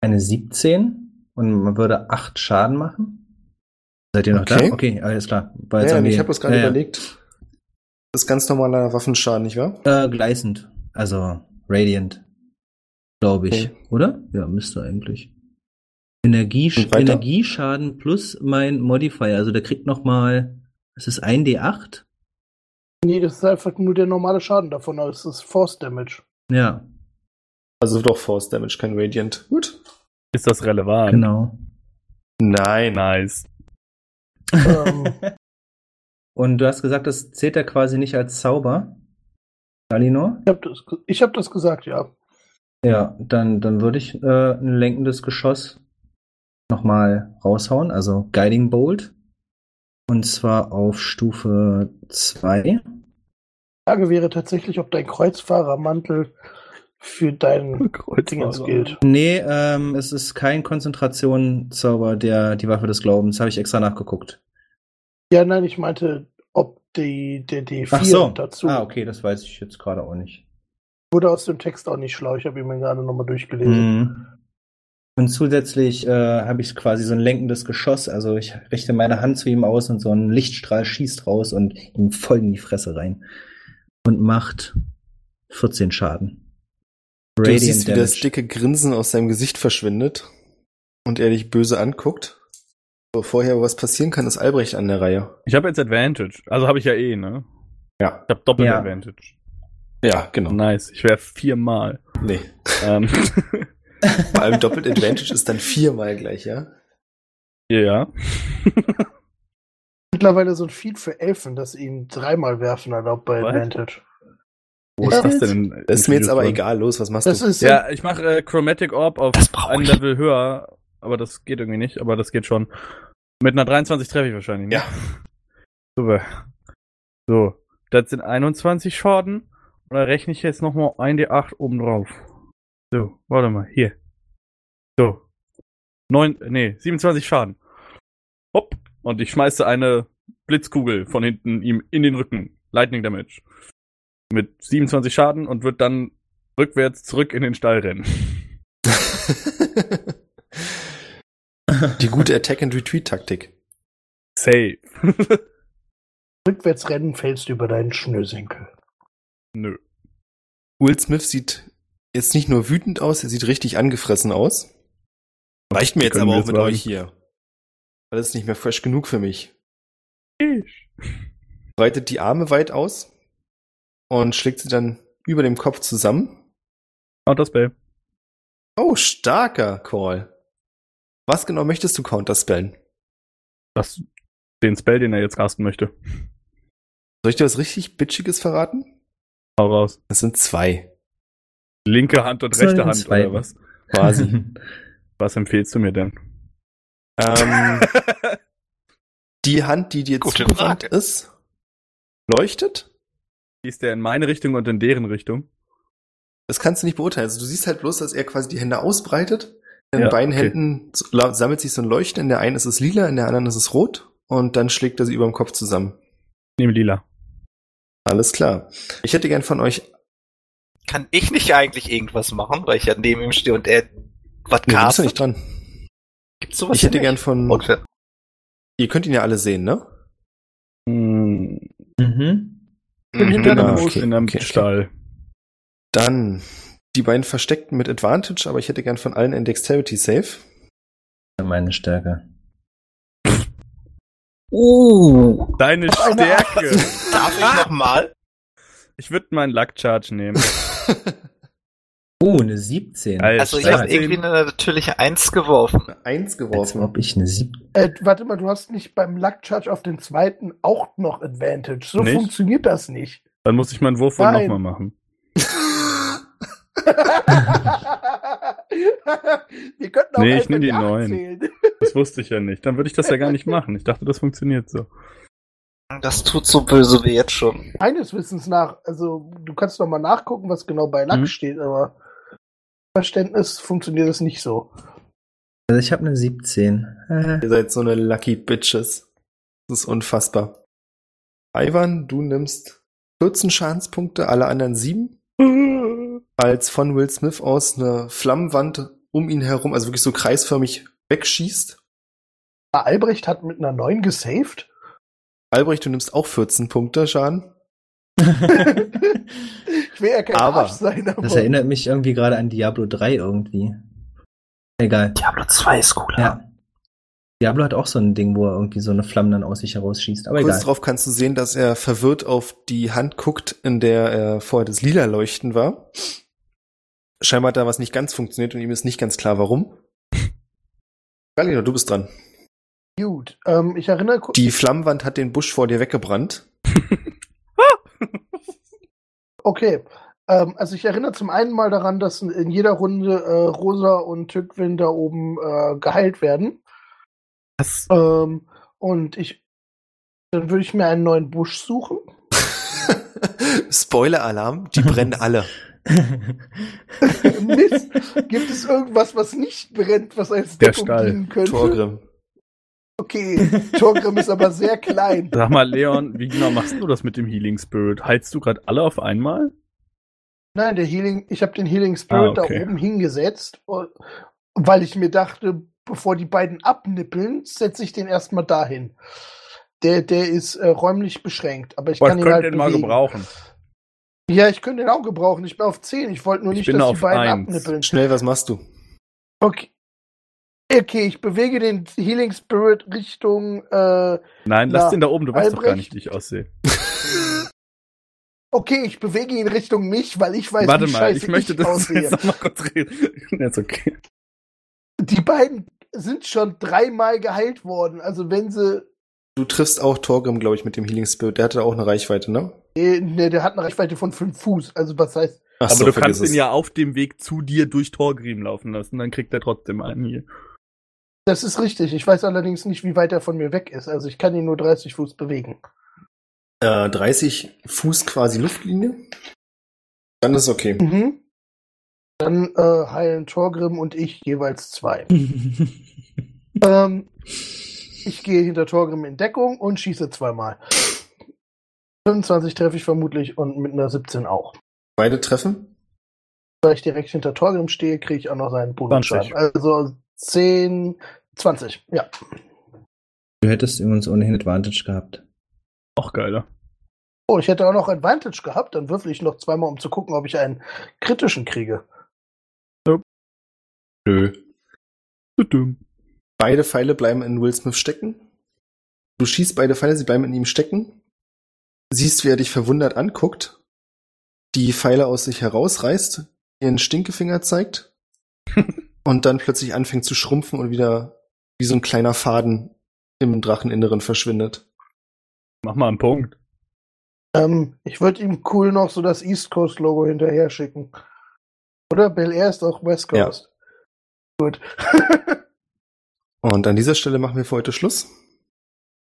Eine 17 und man würde 8 Schaden machen. Seid ihr noch Okay. da? Okay, alles klar. Ja, irgendwie- ich habe es gerade ja, ja. überlegt. Das ist ganz normaler Waffenschaden, nicht wahr? Äh, gleißend. Also Radiant. Glaube ich. Okay. Oder? Ja, müsste eigentlich. Energie, Und weiter? Energieschaden plus mein Modifier. Also der kriegt nochmal, das ist 1d8? Nee, das ist einfach nur der normale Schaden davon, aber es ist Force Damage. Ja, Also doch Force Damage, kein Radiant. Gut. Ist das relevant? genau. Nein. Nice. ähm, *laughs* Und du hast gesagt, das zählt ja quasi nicht als Zauber. Galinor? ich habe das, ich hab das gesagt, ja. Ja, dann, dann würde ich äh, ein lenkendes Geschoss nochmal raushauen, also Guiding Bolt. Und zwar auf Stufe 2. Die Frage wäre tatsächlich, ob dein Kreuzfahrermantel für dein *laughs* Dingens gilt. Nee, ähm, es ist kein Konzentrationszauber, der die Waffe des Glaubens. Habe ich extra nachgeguckt. Ja, nein, ich meinte, die, der D4 Ach so. dazu Ah, okay, das weiß ich jetzt gerade auch nicht. wurde aus dem Text auch nicht schlau. Ich habe ihn mir gerade nochmal durchgelesen. Mhm. Und zusätzlich äh, habe ich quasi so ein lenkendes Geschoss. Also ich richte meine Hand zu ihm aus und so ein Lichtstrahl schießt raus und ihm voll in die Fresse rein. Und macht 14 Schaden. Du Radiant siehst, wie das Damage. dicke Grinsen aus seinem Gesicht verschwindet und er dich böse anguckt. So, vorher was passieren kann, ist Albrecht an der Reihe. Ich habe jetzt Advantage. Also habe ich ja eh, ne? Ja. Ich habe Doppel Ja. Advantage. Ja, genau. Nice. Ich wäre viermal. Nee. ähm, *laughs* Vor allem doppelt Advantage ist dann viermal gleich, ja? ja. Mittlerweile so ein Feed für Elfen, das ihn dreimal werfen erlaubt bei What? Advantage. Wo ist das denn? Das ist mir jetzt aber egal. Los, was machst Das du? ist Ja, ich mache äh, Chromatic Orb auf ein. Level höher, aber das geht irgendwie nicht, aber das geht schon. Mit einer 23 treffe ich wahrscheinlich. Ne? Ja. Super. So, das sind 21 Schaden. Und da rechne ich jetzt nochmal 1d8 oben drauf. So, warte mal, hier. So. 9, nee, 27 Schaden. Hopp. Und ich schmeiße eine Blitzkugel von hinten ihm in den Rücken. Lightning Damage. Mit 27 Schaden und wird dann rückwärts zurück in den Stall rennen. *laughs* *laughs* Die gute Attack-and-Retreat-Taktik. Safe. *laughs* rückwärts rennen, fällst du über deinen Schnürsenkel. Nö. Will Smith sieht jetzt nicht nur wütend aus, er sieht richtig angefressen aus. Reicht mir jetzt aber auch mit sagen. euch hier. Weil das ist nicht mehr fresh genug für mich. Ich. Breitet die Arme weit aus und schlägt sie dann über dem Kopf zusammen. Counterspell. Oh, starker Call. Was genau möchtest du counterspellen? Das, den Spell, den er jetzt casten möchte. Soll ich dir was richtig Bitchiges verraten? Hau raus. Es sind zwei. Linke Hand und rechte Hand, zwei- oder was? Quasi. *laughs* Was empfehlst du mir denn? ähm, *laughs* die Hand, die dir Gute zugewandt Frage. ist, leuchtet. Ist der in meine Richtung und in deren Richtung? Das kannst du nicht beurteilen. Also du siehst halt bloß, dass er quasi die Hände ausbreitet. In Ja, beiden okay. Händen sammelt sich so ein Leuchten. In der einen ist es lila, in der anderen ist es rot. Und dann schlägt er sie über dem Kopf zusammen. Nehme lila. Alles klar. Ich hätte gern von euch. Kann ich nicht eigentlich irgendwas machen, weil ich ja neben ihm stehe und er was Nee, castet? nicht dran. Gibt's sowas Ich hätte hier gern nicht? von. Okay. Ihr könnt ihn ja alle sehen, ne? Hm, mhm. Bin hinter genau. dem okay. Moos. in einem okay. Stall. Dann die beiden Versteckten mit Advantage, aber ich hätte gern von allen ein Dexterity Save. Meine Stärke. Uh, Deine Stärke. Darf ich nochmal? *laughs* ich würde meinen Luck Charge nehmen. *laughs* Oh, eine 17. Alter. Also ich habe irgendwie eine natürliche Eins geworfen. Eins Als geworfen. ob ich eine 17. Äh, warte mal, du hast nicht beim Luck Charge auf den zweiten auch noch Advantage. So Nicht? funktioniert das nicht. Dann muss ich meinen Wurf wohl nochmal machen. Wir könnten auch Nee, ich einfach nehm die zählen. Das wusste ich ja nicht. Dann würde ich das ja gar nicht *laughs* machen. Ich dachte, das funktioniert so. Das tut so böse wie jetzt schon. Meines Wissens nach, also du kannst noch mal nachgucken, was genau bei Luck Mhm. steht, aber Verständnis funktioniert es nicht so. Also ich habe eine 17. Äh, Ihr seid so eine Lucky Bitches. Das ist unfassbar. Ivan, du nimmst 14 Schadenspunkte, alle anderen 7. Als von Will Smith aus eine Flammenwand um ihn herum, also wirklich so kreisförmig wegschießt. Albrecht hat mit einer 9 gesaved. Albrecht, du nimmst auch 14 Punkte Schaden. *laughs* ich will ja kein Aber Arsch sein, aber das erinnert mich irgendwie gerade an Diablo 3 irgendwie. Egal. Diablo 2 ist cooler. Ja. Diablo hat auch so ein Ding, wo er irgendwie so eine Flamme dann aus sich herausschießt. Aber Kurz egal. drauf kannst du sehen, dass er verwirrt auf die Hand guckt, in der er vorher das lila Leuchten war. Scheinbar hat da was nicht ganz funktioniert und ihm ist nicht ganz klar, warum. *laughs* Galina, du bist dran. Gut, ähm, ich erinnere ku- Die Flammenwand hat den Busch vor dir weggebrannt. *laughs* Okay. Ähm, also ich erinnere zum einen mal daran, dass in- in jeder Runde äh, Rosa und Tückwin da oben äh, geheilt werden. Was? Ähm, und ich dann würde ich mir einen neuen Busch suchen. *laughs* Spoiler-Alarm, die brennen alle. *laughs* Mist. Gibt es irgendwas, was nicht brennt, was als Der Deckung Stall. dienen könnte? Torgrim. Okay, Torgrim ist aber sehr klein. *laughs* Sag mal, Leon, wie genau machst du das mit dem Healing Spirit? Heilst du gerade alle auf einmal? Nein, der Healing, ich habe den Healing Spirit Ah, okay. da oben hingesetzt, äh, weil ich mir dachte, bevor die beiden abnippeln, setze ich den erstmal dahin. Der, der ist äh, räumlich beschränkt, aber ich Boah, kann ich ihn könnte halt den mal bewegen. gebrauchen. Ja, ich könnte den auch gebrauchen. Ich bin auf 10. Ich wollte nur Ich nicht, dass auf die beiden eins. abnippeln. Schnell, was machst du? Okay. Okay, ich bewege den Healing Spirit Richtung. Äh, Nein, lass den da oben, du weißt doch gar Albrecht? nicht, wie ich aussehe. *laughs* okay, ich bewege ihn Richtung mich, weil ich weiß, Warte wie mal, scheiße ich möchte das *laughs* aussehe. jetzt noch mal kurz reden. *laughs* Jetzt okay. Die beiden sind schon dreimal geheilt worden. Also wenn sie. Du triffst auch Torgrim, glaube ich, mit dem Healing Spirit. Der hatte auch eine Reichweite, ne? Nee, nee, der hat eine Reichweite von 5 Fuß. Also was heißt. Ach Aber du kannst ihn ja auf dem Weg zu dir durch Torgrim laufen lassen, dann kriegt er trotzdem einen hier. Das ist richtig. Ich weiß allerdings nicht, wie weit er von mir weg ist. Also ich kann ihn nur 30 Fuß bewegen. Äh, 30 Fuß quasi Luftlinie. Dann ist okay. Mhm. Dann äh, heilen Torgrim und ich jeweils zwei. *laughs* ähm, ich gehe hinter Torgrim in Deckung und schieße zweimal. 25 treffe ich vermutlich und mit einer 17 auch. Beide treffen. Weil ich direkt hinter Torgrim stehe, kriege ich auch noch seinen Bodenschaden. 20. Also 10, 20, ja. Du hättest übrigens ohnehin Advantage gehabt. Auch geiler. Oh, ich hätte auch noch Advantage gehabt, dann würfel ich noch zweimal, um zu gucken, ob ich einen kritischen kriege. Nö. Tudum. Beide Pfeile bleiben in Will Smith stecken. Du schießt beide Pfeile, sie bleiben in ihm stecken. Siehst, wie er dich verwundert anguckt, die Pfeile aus sich herausreißt, ihren Stinkefinger zeigt *laughs* und dann plötzlich anfängt zu schrumpfen und wieder wie so ein kleiner Faden im Dracheninneren verschwindet. Mach mal einen Punkt. Ähm, ich würde ihm cool noch so das East Coast Logo hinterher schicken. Oder Bel Air ist auch West Ja. Coast. Gut. *laughs* Und an dieser Stelle machen wir für heute Schluss.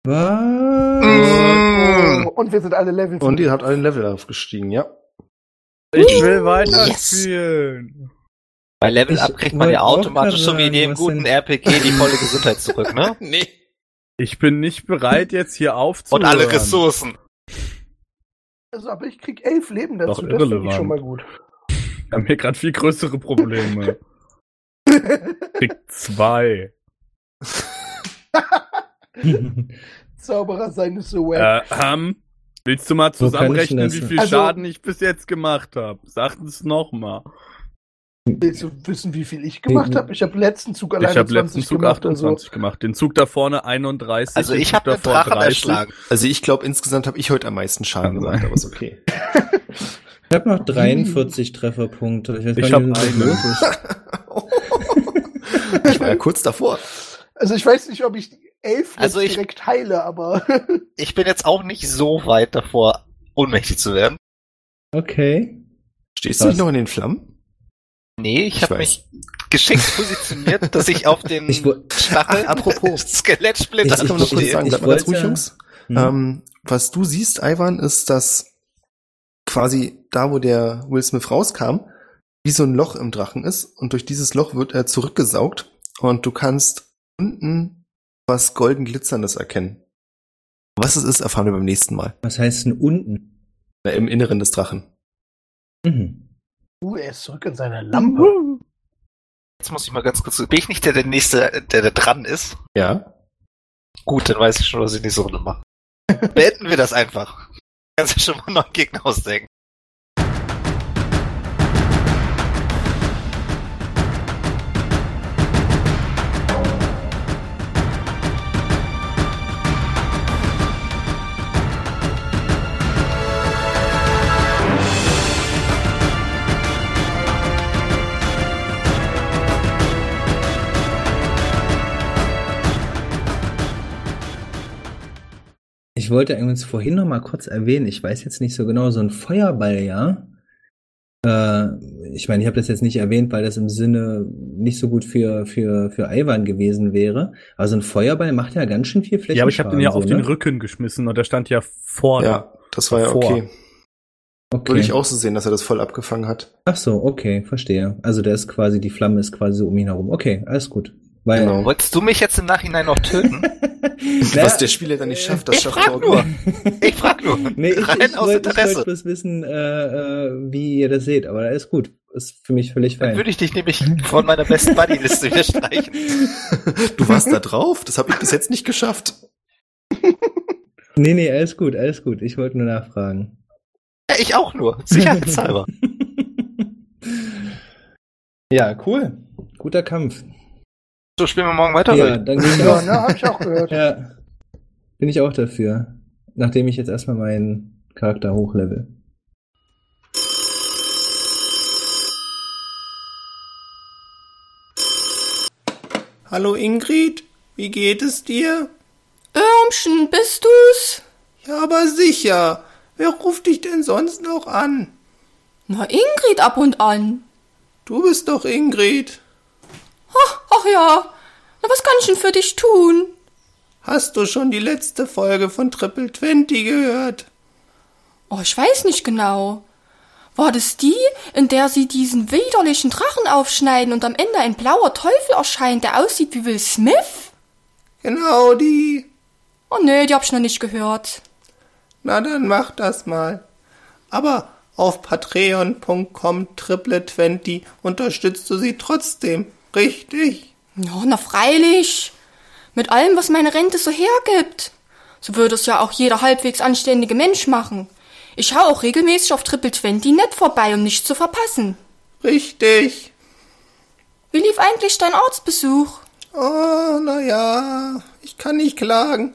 Was? Mm. Und wir sind alle Level Und ihr habt einen Level aufgestiegen, ja. Ich will weiter Yes. spielen. Bei Level Ich Up kriegt man ja automatisch, so wie in jedem guten denn- RPG, die volle Gesundheit zurück, ne? *laughs* Nee. Ich bin nicht bereit, jetzt hier Und aufzuhören. alle Ressourcen. Also, aber ich krieg elf Leben dazu. Doch das finde ich schon mal gut. Wir haben hier gerade viel größere Probleme. *laughs* Krieg zwei. *laughs* Zauberer seines so Äh, ähm, willst du mal zusammenrechnen, wie viel Also- Schaden ich bis jetzt gemacht habe? Sag es nochmal. Willst du wissen, wie viel ich gemacht habe? Ich habe letzten Zug alleine Ich habe 20 letzten Zug gemacht. also- 28 gemacht. Den Zug da vorne 31. Also ich habe den davor Drachen erschlagen. Also ich glaube, insgesamt habe ich heute am meisten Schaden Kann gemacht, sein. aber ist okay. *laughs* Ich habe noch 43 Trefferpunkte. Ich, weiß Ich gar hab nicht, wie einen. das ist. *laughs* ich war ja kurz davor. Also ich weiß nicht, ob ich die elf Also ich- direkt heile, aber *laughs* Ich bin jetzt auch nicht so weit davor, ohnmächtig zu werden. Okay. Stehst du nicht noch in den Flammen? Nee, ich, Ich habe mich geschickt positioniert, dass ich auf den *laughs* Ich Ach, apropos. *laughs* Skelettsplitter Das Ich- kann man noch kurz ich- sagen. ich mal ganz wollte- ruhig, Jungs. Hm. Ähm, was du siehst, Ivan, ist, dass quasi da, wo der Will Smith rauskam, wie so ein Loch im Drachen ist und durch dieses Loch wird er zurückgesaugt und du kannst unten was golden glitzerndes erkennen. Was es ist, erfahren wir beim nächsten Mal. Was heißt denn unten? Na, Im Inneren des Drachen. Mhm. uh, er ist zurück in seiner Lampe. Jetzt muss ich mal ganz kurz. Bin ich nicht der, der nächste, der da dran ist? Ja. Gut, dann weiß ich schon, was ich nächste Runde mache. *laughs* Beenden wir das einfach. Kannst du schon mal neuen Gegner ausdenken. Wollte übrigens vorhin noch mal kurz erwähnen, ich weiß jetzt nicht so genau, so ein Feuerball, ja. Äh, ich meine, ich habe das jetzt nicht erwähnt, weil das im Sinne nicht so gut für, für, für Ivan gewesen wäre. Aber so ein Feuerball macht ja ganz schön viel Fläche. Ja, aber ich habe den ja so, auf ne? den Rücken geschmissen und der stand ja vorne. Ja, das war ja okay. okay. Würde ich auch so sehen, dass er das voll abgefangen hat. Ach so, okay, verstehe. Also der ist quasi, die Flamme ist quasi so um ihn herum. Okay, alles gut. Weil genau. Wolltest du mich jetzt im Nachhinein noch töten? *laughs* Was der Spieler dann nicht schafft, das ich schafft frag nur. Ich frag nur. *laughs* nee, ich, Rein ich, aus wollte, Interesse. Ich wollte bloß wissen, äh, äh, wie ihr das seht, aber ist gut. Ist für mich völlig fein. Dann würde ich dich nämlich von meiner besten Buddy-Liste wieder streichen. *laughs* Du warst da drauf? Das habe ich bis jetzt nicht geschafft. nee, nee, alles gut, alles gut. Ich wollte nur nachfragen. Ja, ich auch nur. Sicherheitshalber. ja, cool. Guter Kampf. So, spielen wir morgen weiter? Ja, dann gehen wir. Ja, ne, hab ich auch gehört. *laughs* Ja. Bin ich auch dafür. Nachdem ich jetzt erstmal meinen Charakter hochlevel. Hallo Ingrid, wie geht es dir? Irmchen, bist du's? Ja, aber sicher. Wer ruft dich denn sonst noch an? Na, Ingrid ab und an. Du bist doch Ingrid. Ach, ach ja. Na, was kann ich denn für dich tun? Hast du schon die letzte Folge von Triple Twenty gehört? Oh, ich weiß nicht genau. War das die, in der sie diesen widerlichen Drachen aufschneiden und am Ende ein blauer Teufel erscheint, der aussieht wie Will Smith? Genau die. Oh nee, die hab ich noch nicht gehört. Na dann mach das mal. Aber auf patreon.com triple 20 unterstützt du sie trotzdem, richtig? Ja, na freilich. Mit allem, was meine Rente so hergibt. So würde es ja auch jeder halbwegs anständige Mensch machen. Ich schau auch regelmäßig auf Triple 20 nett vorbei, um nichts zu verpassen. Richtig. Wie lief eigentlich dein Arztbesuch? Oh, na ja, ich kann nicht klagen.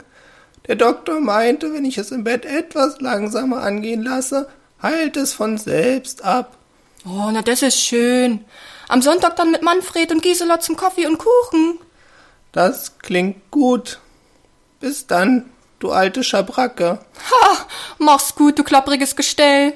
Der Doktor meinte, wenn ich es im Bett etwas langsamer angehen lasse, heilt es von selbst ab. Oh, na das ist schön. Am Sonntag dann mit Manfred und Gisela zum Kaffee und Kuchen. Das klingt gut. Bis dann, du alte Schabracke. Ha, mach's gut, du klappriges Gestell.